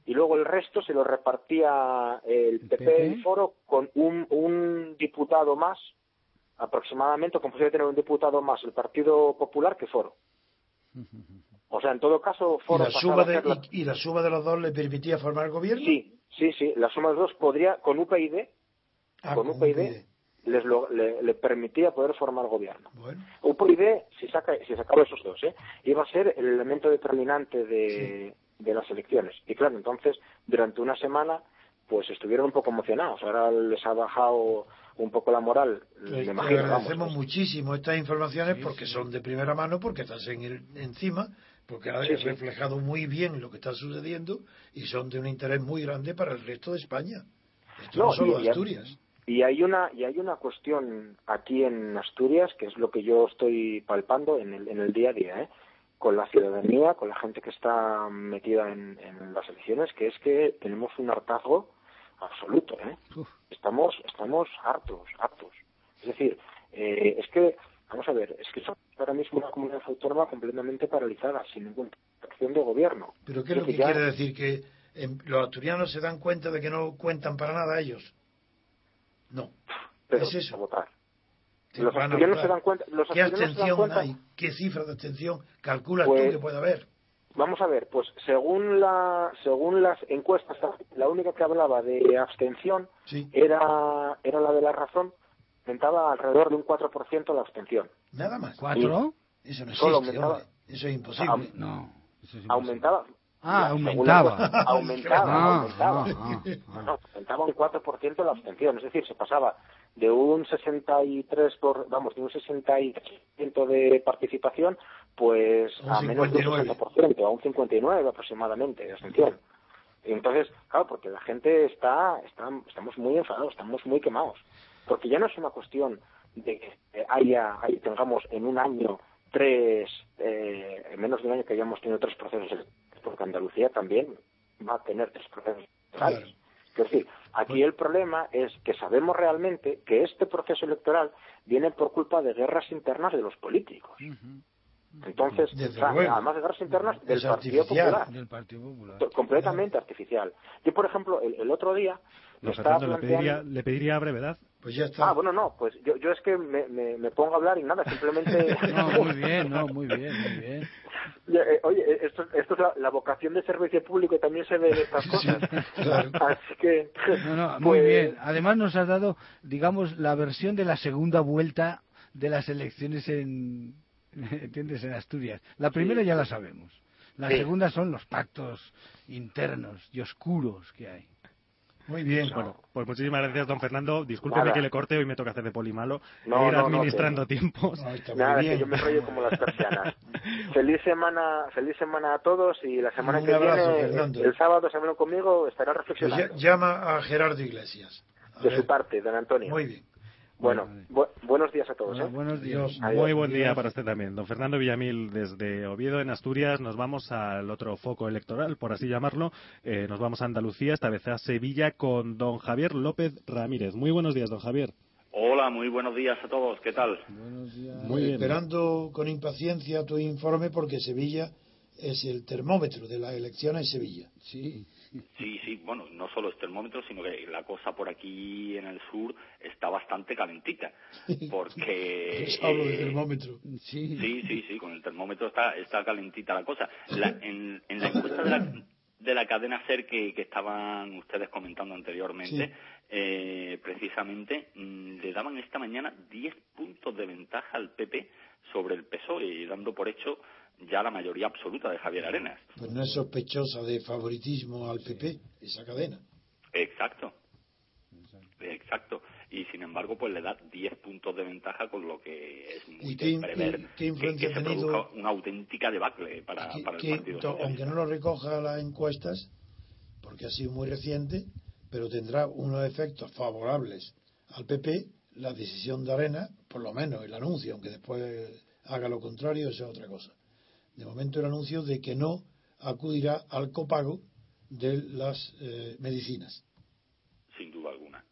y luego el resto se lo repartía el PP, y Foro con un, un diputado más, aproximadamente, como posible tener un diputado más el Partido Popular que Foro. (laughs) O sea, en todo caso, Foro.
¿Y la, suma de, y, la suma de los dos le permitía formar gobierno?
Sí, sí, sí. La suma de los dos podría, con UPyD, ah, con, UPyD, Les le, permitía poder formar gobierno. Bueno. UPyD, si, saca, si sacaba esos dos, ¿eh? iba a ser el elemento determinante de, de las elecciones. Y claro, entonces, durante una semana, pues estuvieron un poco emocionados. Ahora les ha bajado un poco la moral.
Le agradecemos muchísimo estas informaciones porque son de primera mano, porque estás en el, encima porque ha reflejado muy bien lo que está sucediendo y son de un interés muy grande para el resto de España. Esto no, solo y, Asturias.
Y hay una y hay una cuestión aquí en Asturias que es lo que yo estoy palpando en el, en el día a día, ¿eh? con la ciudadanía, con la gente que está metida en, las elecciones, que es que tenemos un hartazgo absoluto, ¿eh? Estamos estamos hartos, hartos. Es decir, eh, es que Vamos a ver, es que somos ahora mismo una comunidad autónoma completamente paralizada, sin ninguna acción de gobierno.
¿Pero qué es lo que, quiere decir? ¿Que los asturianos se dan cuenta de que no cuentan para nada ellos? No.
Pero es eso. Votar. Los asturianos se dan cuenta. Los
¿Qué abstención hay? ¿Qué cifra de abstención calculas tú pues, que puede haber?
Vamos a ver, pues según la según las encuestas, la única que hablaba de abstención era era la de la razón aumentaba alrededor de un 4% la abstención.
¿Nada más?
¿Cuatro?
Eso no existe, Eso es imposible.
no, eso es
imposible. Aumentaba.
Ah, aumentaba.
aumentaba, ah, aumentaba. Ah, ah, aumentaba un 4% la abstención. Es decir, se pasaba de un 63 por, vamos, de un 60% de participación, pues a menos de un 60%, a un 59 aproximadamente de abstención. Entonces, claro, porque la gente está, está, estamos muy enfadados, estamos muy quemados porque ya no es una cuestión de que haya, tengamos en un año tres, eh, en menos de un año que hayamos tenido tres procesos porque Andalucía también va a tener tres procesos electorales. Es decir, aquí el problema es que sabemos realmente que este proceso electoral viene por culpa de guerras internas de los políticos. Entonces, además de guerras internas del Partido, Popular,
del Partido Popular.
Completamente artificial. Yo, por ejemplo, el, otro día...
le, pediría, le pediría brevedad.
Pues ya está.
Ah, bueno, no, pues yo, yo es que me, me, pongo a hablar y nada, simplemente... (laughs)
no, (laughs) muy bien, no, muy bien, muy bien.
Eh, oye, eh, esto, esto es la, vocación de servicio público también se ve en estas cosas. Así que...
No, no, (laughs) muy pues bien. Además nos has dado, digamos, la versión de la segunda vuelta de las elecciones en... ¿Entiendes? En Asturias. La primera ya la sabemos. La segunda son los pactos internos y oscuros que hay.
Muy bien. Bueno, pues muchísimas gracias, don Fernando. Discúlpeme que le corte, hoy me toca hacer de polimalo. No, ir administrando tiempos.
Nada, que yo me rollo como las persianas. (laughs) feliz semana feliz semana a todos y la semana que viene, el sábado, se conmigo, estará pues reflexionando.
llama a Gerardo Iglesias.
de su parte, don Antonio.
Muy bien.
Bueno, buenos días a todos. ¿eh?
buenos días.
Muy buen día para usted también. Don Fernando Villamil, desde Oviedo, en Asturias, nos vamos al otro foco electoral, por así llamarlo. Eh, nos vamos a Andalucía, esta vez a Sevilla, con don Javier López Ramírez. Muy buenos días, don Javier.
Hola, muy buenos días a todos. ¿Qué tal?
Buenos días.
Muy bien. Esperando con impaciencia tu informe porque Sevilla es el termómetro de las elecciones en Sevilla.
Sí.
Sí, sí, bueno, no solo es termómetro, sino que la cosa por aquí en el sur está bastante calentita, porque... (laughs)
hablo de termómetro.
Sí. sí, sí, sí, con el termómetro está, está calentita la cosa. en, la encuesta de la, de la cadena SER que, que estaban ustedes comentando anteriormente, eh, precisamente mm, le daban esta mañana 10 puntos de ventaja al PP sobre el PSOE, dando por hecho ya la mayoría absoluta de Javier Arenas.
Pues no es sospechosa de favoritismo al PP, esa cadena.
Exacto. Exacto. y sin embargo pues le da 10 puntos de ventaja con lo que es muy
¿Y qué,
prever
qué influencia
que, se
tenido?
produzca una auténtica debacle para,
que-
para el Partido Socialista.
aunque no lo recoja las encuestas, porque ha sido muy reciente, pero tendrá unos efectos favorables al PP, la decisión de Arena, por lo menos el anuncio, aunque después haga lo contrario, eso es otra cosa. De momento el anuncio de que no acudirá al copago de las eh, medicinas.
sin duda alguna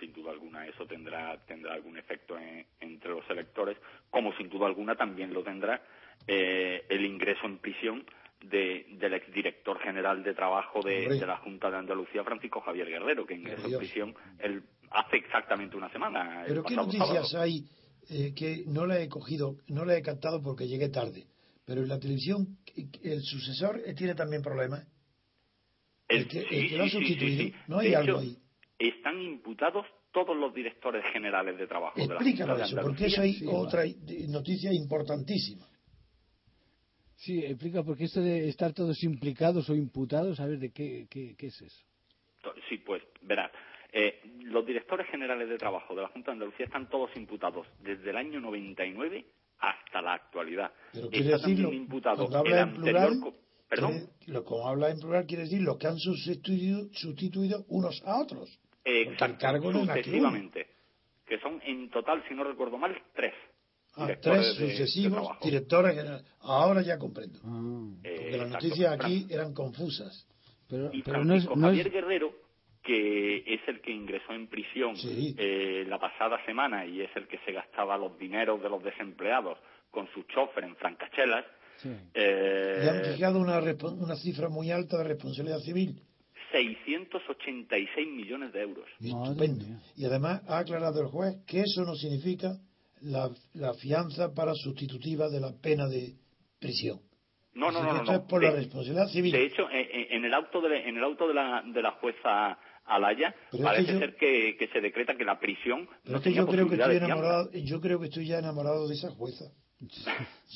sin duda alguna eso tendrá tendrá algún efecto en- entre los electores como sin duda alguna también lo tendrá eh, el ingreso en prisión de, del exdirector general de trabajo de, la Junta de Andalucía Francisco Javier Guerrero que ingresó en prisión el, hace exactamente una semana
Pero ¿qué noticias
sábado.
hay eh, que no la he cogido, no la he captado porque llegué tarde? Pero en la televisión el sucesor eh, tiene también problemas. El que, el
sí,
que lo ha
sí, sí,
sustituido,
sí, sí.
no hay
De
algo
hecho,
ahí.
están imputados todos los directores generales de trabajo de la
Explícalo
Junta de
eso, porque eso hay otra i- noticia importantísima.
Sí, explica, porque esto de estar todos implicados o imputados, a ver, ¿de qué, qué, qué es eso?
Sí, pues, verás. eh, los directores generales de trabajo de la Junta de Andalucía están todos imputados desde el año 99 hasta la actualidad.
Pero quiere
Está
decir, lo-
imputado
cuando
el
habla en plural,
co- ¿Perdón?
quiere- lo, como habla en plural, quiere decir los que han sustituido, sustituido unos a otros.
Exacto,
es
sucesivamente. Que son en total, si no recuerdo mal, tres.
Ah, tres
de- de
sucesivos
trabajo.
directores generales. Ahora ya comprendo.
Ah,
Eh,
Porque las
exacto.
noticias aquí eran confusas.
pero,
Y
pero no es, no es-
Javier Guerrero, que es el que ingresó en prisión
Sí.
eh, la pasada semana y es el que se gastaba los dineros de los desempleados con su chofer en francachelas,
sí.
eh,
Y han fijado una, una cifra muy alta de responsabilidad civil.
686 millones de euros.
Estupendo. Y además ha aclarado el juez que eso no significa la, la fianza para sustitutiva de la pena de prisión.
No, no, no,
que
no.
esto
no.
es por
De-
la responsabilidad civil.
De hecho, eh, en el auto de, en el auto de la, de la jueza
Pero es
parece
yo-
ser que, que se decreta que la prisión
Pero
no
es que
tenía
yo creo que estoy
de
enamorado, yo creo que estoy ya enamorado de esa jueza.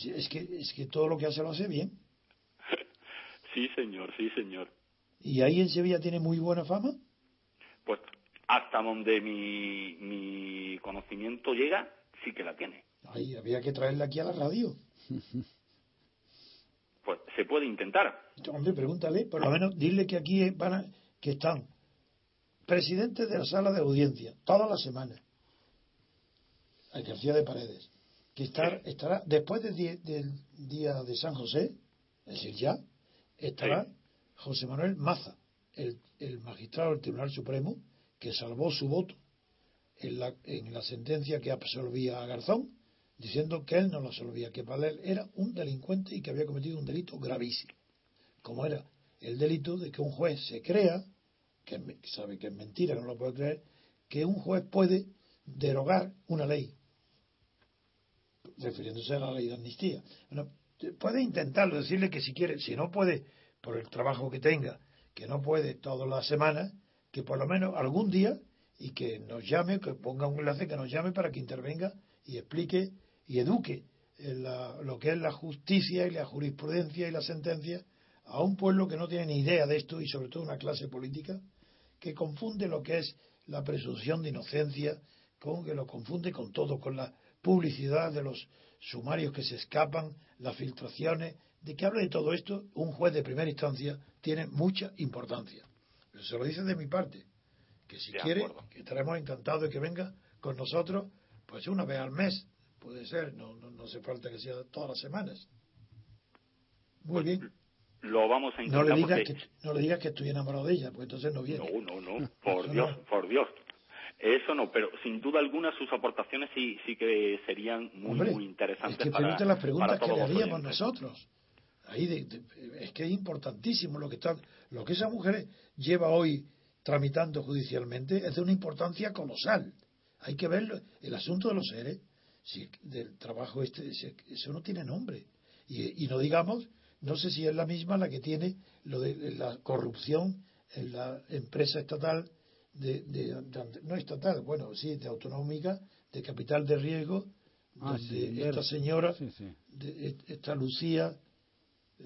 Es que, es que todo lo que hace lo hace bien. (laughs)
Sí, señor, sí, señor.
Y ahí en Sevilla tiene muy buena fama.
Pues hasta donde mi, mi conocimiento llega, sí que la tiene.
Ahí había que traerla aquí a la radio.
Pues se puede intentar.
Hombre, pregúntale, por lo menos dile que aquí van a- que están presidentes de la sala de audiencia todas las semanas. A García de Paredes. Que estar, estará después del día, del día de San José, es decir, ya, estará José Manuel Maza, el, el magistrado del Tribunal Supremo, que salvó su voto en la, en la sentencia que absolvía a Garzón, diciendo que él no lo absolvía, que para él era un delincuente y que había cometido un delito gravísimo, como era el delito de que un juez se crea, que sabe que es mentira, que no lo puede creer, que un juez puede derogar una ley, refiriéndose a la ley de amnistía. Bueno, puede intentarlo, decirle que si quiere, si no puede, por el trabajo que tenga, que no puede todas las semanas, que por lo menos algún día y que nos llame, que ponga un enlace que nos llame para que intervenga y explique y eduque lo que es la justicia y la jurisprudencia y la sentencia a un pueblo que no tiene ni idea de esto y sobre todo una clase política que confunde lo que es la presunción de inocencia con que lo confunde con todo, con la publicidad de los sumarios que se escapan, las filtraciones, de que habla de todo esto, un juez de primera instancia tiene mucha importancia. Pero se lo dice de mi parte, que si
De
quiere,
acuerdo.
que estaremos encantados de que venga con nosotros, pues una vez al mes, puede ser, no, no, no hace falta que sea todas las semanas. Muy bien.
Lo vamos a
No
intentar
le digas
porque-
que, no le digas que estoy enamorado de ella, porque entonces no viene.
No, no, no, (laughs) por
Eso
Dios,
no.
por Dios. Eso no, pero sin duda alguna sus aportaciones sí, sí que serían muy,
Hombre,
muy interesantes
es que
para,
las
para
preguntas que le haríamos nosotros. Ahí de- de- es que es importantísimo lo que está, lo que esa mujer lleva hoy tramitando judicialmente es de una importancia colosal. Hay que verlo. El asunto de los seres, si, del trabajo este, si- eso no tiene nombre. Y, y no digamos, no sé si es la misma la que tiene lo de la corrupción en la empresa estatal de, de- de- no estatal, bueno, sí, de autonómica, de capital de riesgo,
Ah,
donde
sí,
esta señora,
sí, sí.
de- e- esta Lucía,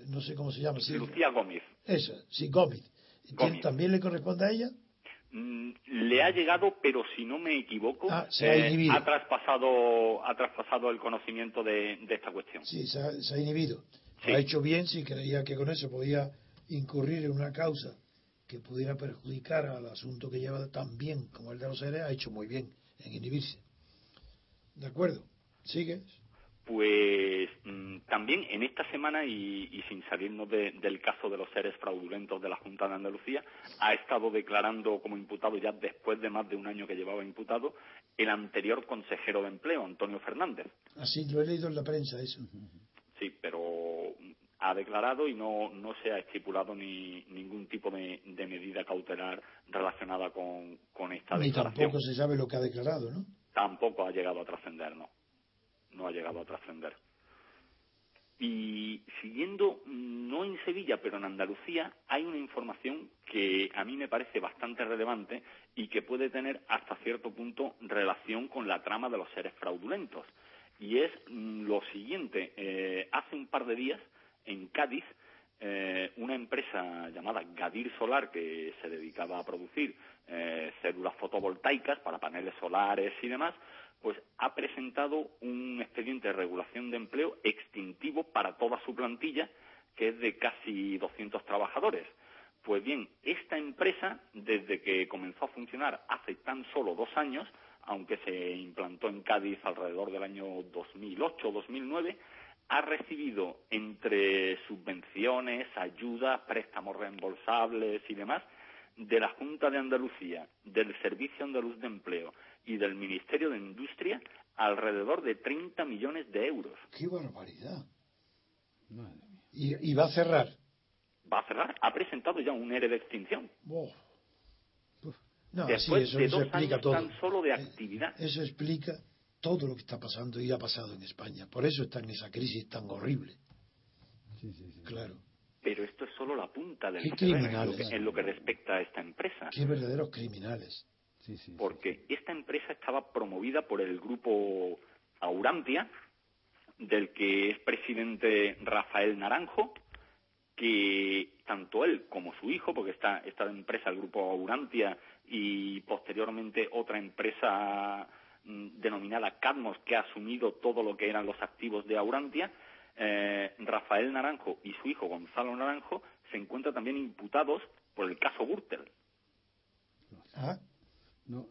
no sé cómo se llama, sí,
Lucía Gómez.
esa, sí, Gómez. ¿Tiene-
Gómez.
¿También le corresponde a ella?
Mm, le ha llegado, pero si no me equivoco,
ah, eh,
ha, traspasado, ha traspasado el conocimiento de, esta cuestión.
Sí, se ha, inhibido. Ha hecho bien si creía que con eso podía incurrir en una causa que pudiera perjudicar al asunto que lleva tan bien como el de los seres, ha hecho muy bien en inhibirse. ¿De acuerdo? ¿Sigues?
Pues mm, también en esta semana, y, sin salirnos del caso de los seres fraudulentos de la Junta de Andalucía, ha estado declarando como imputado ya después de más de un año que llevaba imputado el anterior consejero de empleo, Antonio Fernández.
Así, lo he leído en la prensa eso.
Sí, pero ha declarado y no, no se ha estipulado ni ningún tipo de, medida cautelar relacionada con, con esta
Ni tampoco se sabe lo que ha declarado, ¿no?
Tampoco ha llegado a trascender, no no ha llegado a trascender. Y siguiendo, no en Sevilla, pero en Andalucía, hay una información que a mí me parece bastante relevante y que puede tener hasta cierto punto relación con la trama de los seres fraudulentos. Y es mm, lo siguiente, eh, hace un par de días en Cádiz, eh, una empresa llamada Gadir Solar, que se dedicaba a producir eh, células fotovoltaicas para paneles solares y demás, pues ha presentado un expediente de regulación de empleo extintivo para toda su plantilla, que es de casi 200 trabajadores. Pues bien, esta empresa, desde que comenzó a funcionar hace tan solo dos años, aunque se implantó en Cádiz alrededor del año 2008 o 2009, ha recibido entre subvenciones, ayudas, préstamos reembolsables y demás de la Junta de Andalucía, del Servicio Andaluz de Empleo y del Ministerio de Industria alrededor de 30 millones de euros.
¡Qué barbaridad! ¿Y, va a cerrar?
Va a cerrar. Ha presentado ya un ERE de extinción.
No, Después eso,
de dos años
todo.
tan solo de actividad.
Eso explica todo lo que está pasando y ha pasado en España. Por eso está en esa crisis tan horrible. Sí, sí, sí. Claro.
Pero esto es solo la punta del
criminales.
en lo que respecta a esta empresa.
Qué verdaderos criminales
porque esta empresa estaba promovida por el grupo Aurantia, del que es presidente Rafael Naranjo, que tanto él como su hijo, porque está esta empresa, el grupo Aurantia, y posteriormente otra empresa denominada Cadmos, que ha asumido todo lo que eran los activos de Aurantia, eh, Rafael Naranjo y su hijo Gonzalo Naranjo se encuentran también imputados por el caso Gürtel.
Ah, no,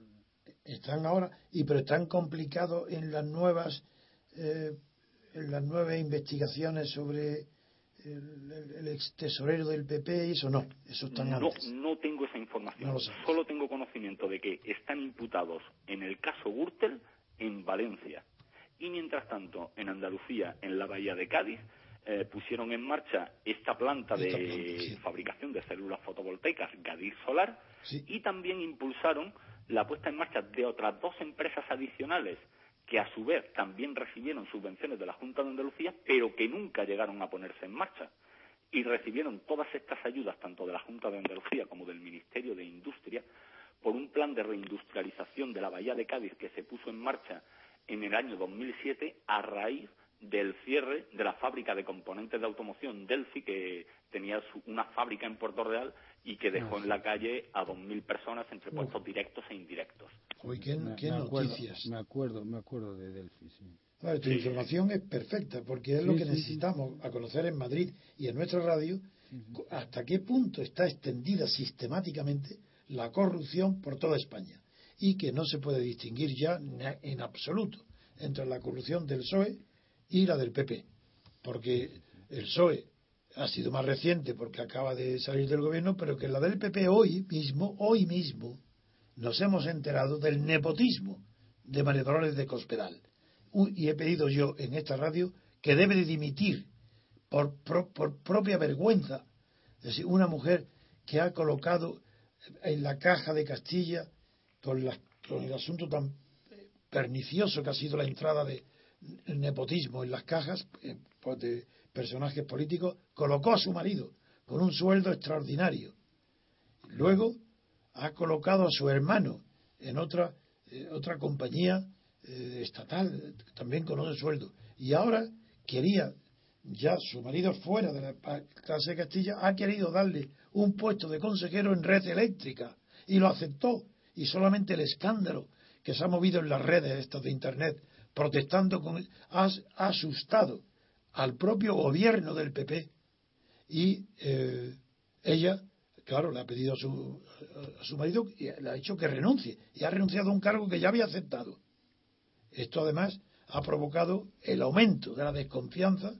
están ahora, y pero están complicados en las nuevas, eh, en las nuevas investigaciones sobre el, ex tesorero del PP eso no, eso están
no, No tengo esa información, solo tengo conocimiento de que están imputados en el caso Gürtel en Valencia. Y mientras tanto, en Andalucía, en la bahía de Cádiz, eh, pusieron en marcha esta planta de fabricación de células fotovoltaicas, Gadis Solar, y también impulsaron la puesta en marcha de otras dos empresas adicionales que a su vez también recibieron subvenciones de la Junta de Andalucía, pero que nunca llegaron a ponerse en marcha. Y recibieron todas estas ayudas, tanto de la Junta de Andalucía como del Ministerio de Industria, por un plan de reindustrialización de la Bahía de Cádiz que se puso en marcha en el año 2007 a raíz del cierre de la fábrica de componentes de automoción Delphi, que tenía una fábrica en Puerto Real y que dejó en la calle a 2.000 personas entre puestos directos e indirectos.
Uy, ¿qué, noticias?
me acuerdo, me acuerdo de Delphi, sí.
tu información es perfecta porque es lo que necesitamos a conocer en Madrid y en nuestra radio hasta qué punto está extendida sistemáticamente la corrupción por toda España y que no se puede distinguir ya en absoluto entre la corrupción del PSOE y la del PP, porque el PSOE ha sido más reciente porque acaba de salir del gobierno, pero que la del PP hoy mismo, hoy mismo, nos hemos enterado del nepotismo de María Dolores de Cospedal. Y he pedido yo en esta radio que debe de dimitir por, por propia vergüenza. Es decir, una mujer que ha colocado en la caja de Castilla, con, con el asunto tan pernicioso que ha sido la entrada de nepotismo en las cajas eh, pues de personajes políticos, colocó a su marido con un sueldo extraordinario. Luego ha colocado a su hermano en otra, eh, otra compañía eh, estatal, también con un sueldo. Y ahora quería, ya su marido fuera de la clase de Castilla, ha querido darle un puesto de consejero en red eléctrica. y lo aceptó. Y solamente el escándalo que se ha movido en las redes estas de Internet protestando con, ha, asustado al propio gobierno del PP y eh, ella, claro, le ha pedido a su, a su marido y le ha dicho que renuncie y ha renunciado a un cargo que ya había aceptado. Esto además ha provocado el aumento de la desconfianza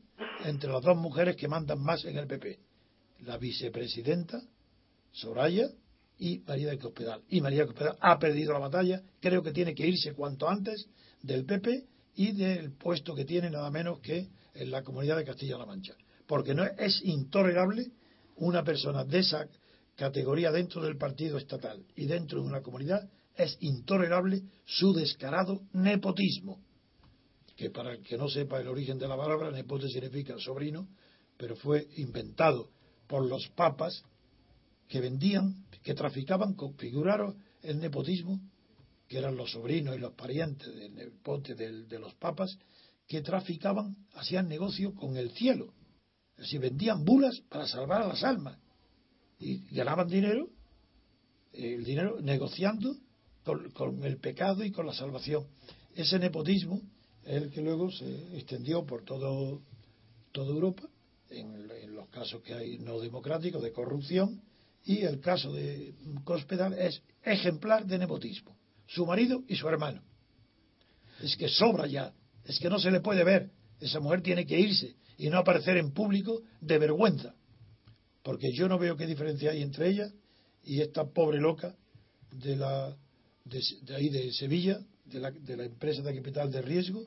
entre las dos mujeres que mandan más en el PP, la vicepresidenta Soraya y María de Cospedal. Y María de Cospedal ha perdido la batalla, creo que tiene que irse cuanto antes del PP y del puesto que tiene nada menos que en la comunidad de Castilla-La Mancha. Porque no es intolerable una persona de esa categoría dentro del partido estatal y dentro de una comunidad, es intolerable su descarado nepotismo. Que para el que no sepa el origen de la palabra, nepote significa sobrino, pero fue inventado por los papas que vendían, que traficaban con, figuraros el nepotismo, que eran los sobrinos y los parientes del nepote de, los papas, que traficaban, hacían negocio con el cielo. Es decir, vendían bulas para salvar a las almas. Y ganaban dinero, el dinero negociando con, el pecado y con la salvación. Ese nepotismo es el que luego se extendió por todo, toda Europa, en, en los casos que hay no democráticos de corrupción, y el caso de Cospedal es ejemplar de nepotismo. Su marido y su hermano. Es que sobra ya, es que no se le puede ver. Esa mujer tiene que irse y no aparecer en público de vergüenza. Porque yo no veo qué diferencia hay entre ella y esta pobre loca de la de, ahí de Sevilla, de la, de la, empresa de capital de riesgo,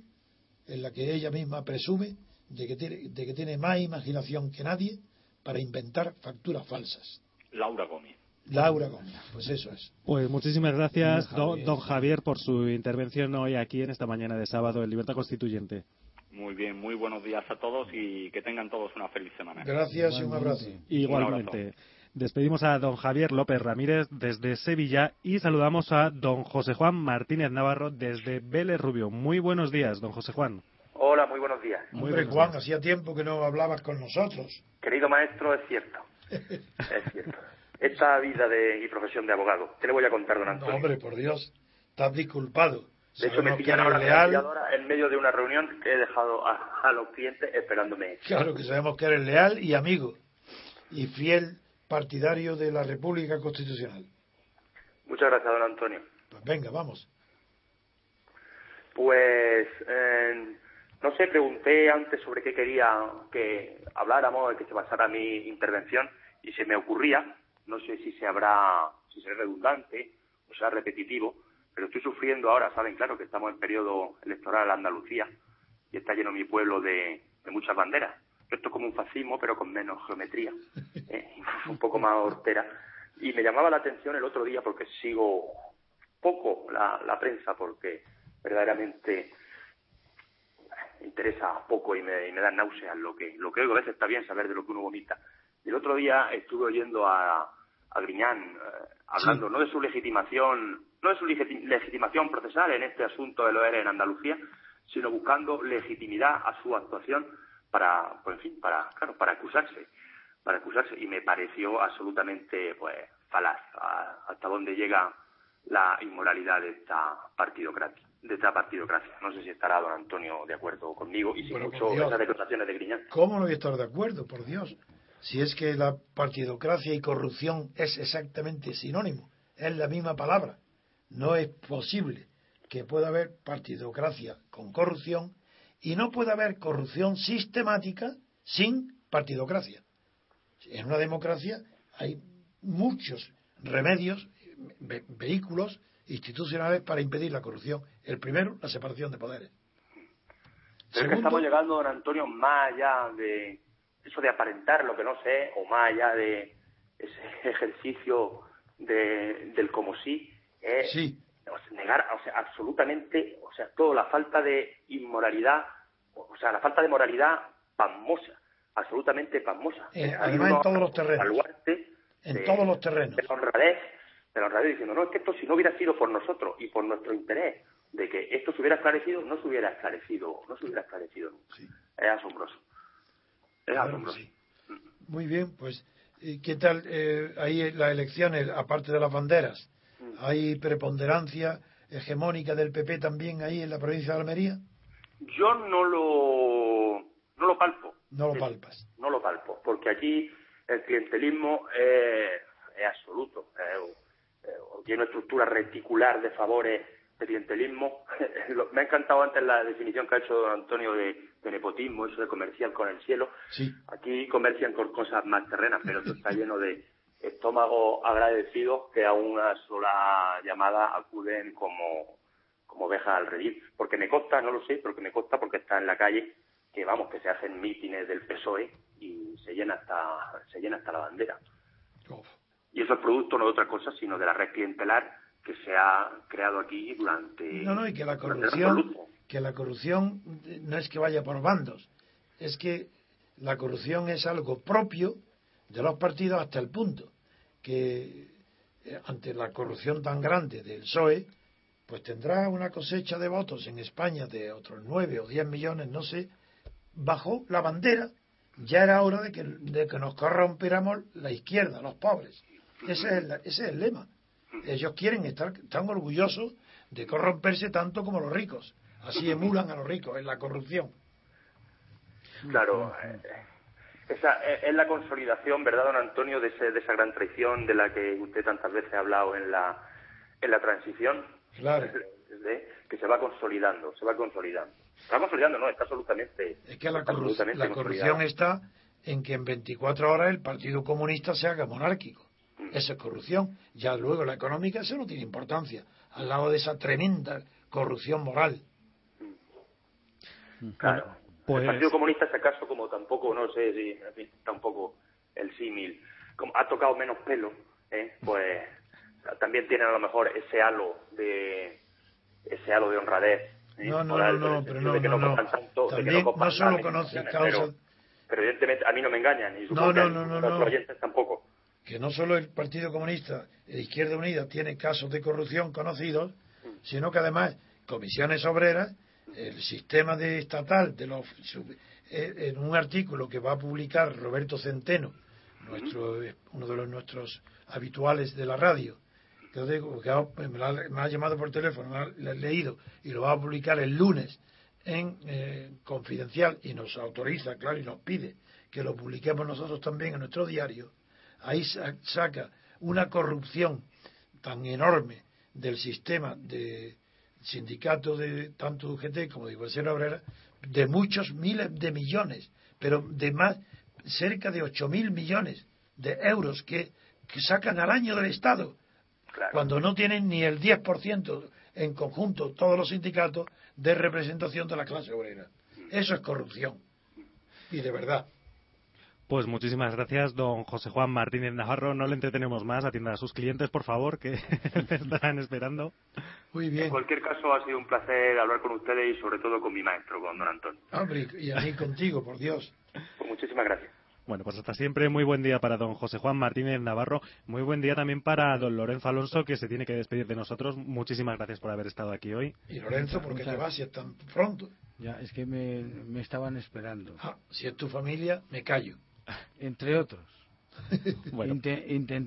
en la que ella misma presume de que, tiene, de que tiene más imaginación que nadie para inventar facturas falsas.
Laura Gómez.
Laura Gómez, pues eso es.
Pues muchísimas gracias, don Javier. por su intervención hoy aquí en esta mañana de sábado en Libertad Constituyente.
Muy bien, muy buenos días a todos y que tengan todos una feliz semana.
Gracias y un abrazo.
Igualmente. Despedimos a don Javier López Ramírez desde Sevilla y saludamos a don José Juan Martínez Navarro desde Vélez Rubio. Muy buenos días, don José Juan.
Hola, muy buenos días.
Muy Hombre, Juan, hacía tiempo que no hablabas con nosotros.
Querido maestro, es cierto. (laughs) es cierto. Esta vida de, y profesión de abogado. ¿Qué le voy a contar, don Antonio?
No, hombre, por Dios, estás disculpado.
De hecho, me pillan ahora leal. en medio de una reunión que he dejado a, a los clientes esperándome.
Claro que sabemos que eres leal y amigo. Y fiel partidario de la República Constitucional.
Muchas gracias, don Antonio.
Pues venga, vamos.
Pues, eh, no sé, pregunté antes sobre qué quería que habláramos, que se basara mi intervención, y se me ocurría, no sé si se habrá, si será redundante o sea repetitivo, pero estoy sufriendo ahora, saben, claro, que estamos en periodo electoral en Andalucía, y está lleno mi pueblo de muchas banderas esto es como un fascismo, pero con menos geometría, (laughs) ¿eh? (laughs) un poco más hortera. Y me llamaba la atención el otro día porque sigo poco la, prensa, porque verdaderamente me interesa poco y me, me da náuseas lo que, lo que oigo. A veces está bien saber de lo que uno vomita. Y el otro día estuve oyendo a, a Griñán eh, hablando no de su legitimación, no de su legitimación procesal en este asunto de lo ERE en Andalucía, sino buscando legitimidad a su actuación para, pues, en fin, para, claro, para acusarse, para acusarse, y me pareció absolutamente, pues, falaz, hasta dónde llega la inmoralidad de esta partidocracia de esta partidocracia. No sé si estará don Antonio de acuerdo conmigo y si mucho esas declaraciones de Griñán.
¿Cómo no voy a estar de acuerdo, por Dios? Si es que la partidocracia y corrupción es exactamente sinónimo, es la misma palabra. No es posible que pueda haber partidocracia con corrupción y no puede haber corrupción sistemática sin partidocracia. En una democracia hay muchos remedios, vehículos institucionales para impedir la corrupción. El primero, la separación de poderes.
Pero es que estamos llegando, don Antonio, más allá de eso de aparentar lo que no sé, o más allá de ese (laughs) ejercicio de, del como sí, es
sí
negar, o sea, absolutamente, o sea, toda la falta de inmoralidad, o sea, la falta de moralidad pasmosa, absolutamente pasmosa.
Eh, además en todos los terrenos. en todos los terrenos.
De la honradez, de la honradez diciendo, no, es que esto si no hubiera sido por nosotros y por nuestro interés de que esto se hubiera esclarecido, no se hubiera esclarecido, no se hubiera esclarecido Es asombroso. Es asombroso.
Muy bien, pues ¿Qué tal eh, ahí las elecciones, aparte de las banderas? Mm. ¿Hay preponderancia hegemónica del PP también ahí en la provincia de Almería?
Yo no lo, no lo palpo.
No lo palpas.
No lo palpo, porque aquí el clientelismo es, absoluto. tiene una estructura reticular de favores de clientelismo. (laughs) Me ha encantado antes la definición que ha hecho don Antonio de, nepotismo, eso de comercial con el cielo.
Sí.
Aquí comercian con cosas más terrenas, pero esto está lleno de estómagos agradecidos que a una sola llamada acuden como, como ovejas al redil. Porque me consta, no lo sé, pero que me consta porque está en la calle que vamos, que se hacen mítines del PSOE y se llena hasta, se llena hasta la bandera. Y eso es producto no de otra cosa, sino de la red clientelar que se ha creado aquí durante.
No, no, y que la corrupción, que la corrupción no es que vaya por bandos, es que la corrupción es algo propio de los partidos hasta el punto que eh, ante la corrupción tan grande del PSOE, pues tendrá una cosecha de votos en España de otros nueve o diez millones, no sé, bajo la bandera. Ya era hora de que, de que nos corrompiéramos la izquierda, los pobres. Ese es ese es el lema. Ellos quieren estar tan orgullosos de corromperse tanto como los ricos. Así (laughs) emulan a los ricos en la corrupción.
Claro. Eh, esa eh, es la consolidación, ¿verdad, don Antonio, de, de esa gran traición de la que usted tantas veces ha hablado en la, en la transición?
Claro.
que se va consolidando, se va consolidando. Está consolidando, no, está absolutamente.
Es que la, la corrupción está en que en 24 horas el Partido Comunista se haga monárquico. Esa es corrupción. Ya luego la económica, eso no tiene importancia, al lado de esa tremenda corrupción moral.
Claro. Pues... El Partido Comunista, ese caso, como tampoco, no sé si, tampoco el símil, como ha tocado menos pelo, ¿eh? pues también tiene a lo mejor ese halo de ese halo de honradez.
¿eh? No, no, no, pero no, no, no. también no, solo conoce causas.
Pero, evidentemente a mí no me engañan y
no, no, no, no, no.
oyentes tampoco
que no solo el Partido Comunista e Izquierda Unida tiene casos de corrupción conocidos, sino que además comisiones obreras, el sistema de estatal de los eh, en un artículo que va a publicar Roberto Centeno, nuestro, uno de los nuestros habituales de la radio, que, me, ha, llamado por teléfono, me ha leído y lo va a publicar el lunes en eh, confidencial y nos autoriza, claro, y nos pide que lo publiquemos nosotros también en nuestro diario ahí saca una corrupción tan enorme del sistema de sindicatos de tanto UGT como de Igualdad Obrera de muchos miles de millones, pero de más cerca de ocho mil millones de euros que, sacan al año del Estado, cuando no tienen ni el 10% en conjunto todos los sindicatos de representación de la clase obrera. Eso es corrupción. Y de verdad.
Pues muchísimas gracias, don José Juan Martínez Navarro. No le entretenemos más, atienda a sus clientes, por favor, que (laughs) estarán esperando.
Muy bien.
En cualquier caso, ha sido un placer hablar con ustedes y sobre todo con mi maestro, con don Antonio.
Hombre, y a mí contigo, por Dios.
Pues muchísimas gracias.
Bueno, pues hasta siempre. Muy buen día para don José Juan Martínez Navarro. Muy buen día también para don Lorenzo Alonso, que se tiene que despedir de nosotros. Muchísimas gracias por haber estado aquí hoy.
Y Lorenzo, ¿por qué te vas si es tan pronto?
Ya, es que me, me estaban esperando.
Ah, si es tu familia, me callo
entre otros. (laughs) bueno.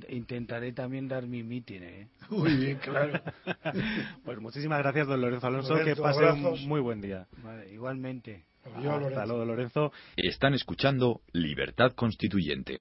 intentaré también dar mi mitin, ¿eh? (laughs)
Muy bien, claro. (laughs)
pues muchísimas gracias, don Lorenzo Alonso. que pase un muy buen día.
igualmente.
Hasta luego, Lorenzo.
Están escuchando Libertad Constituyente.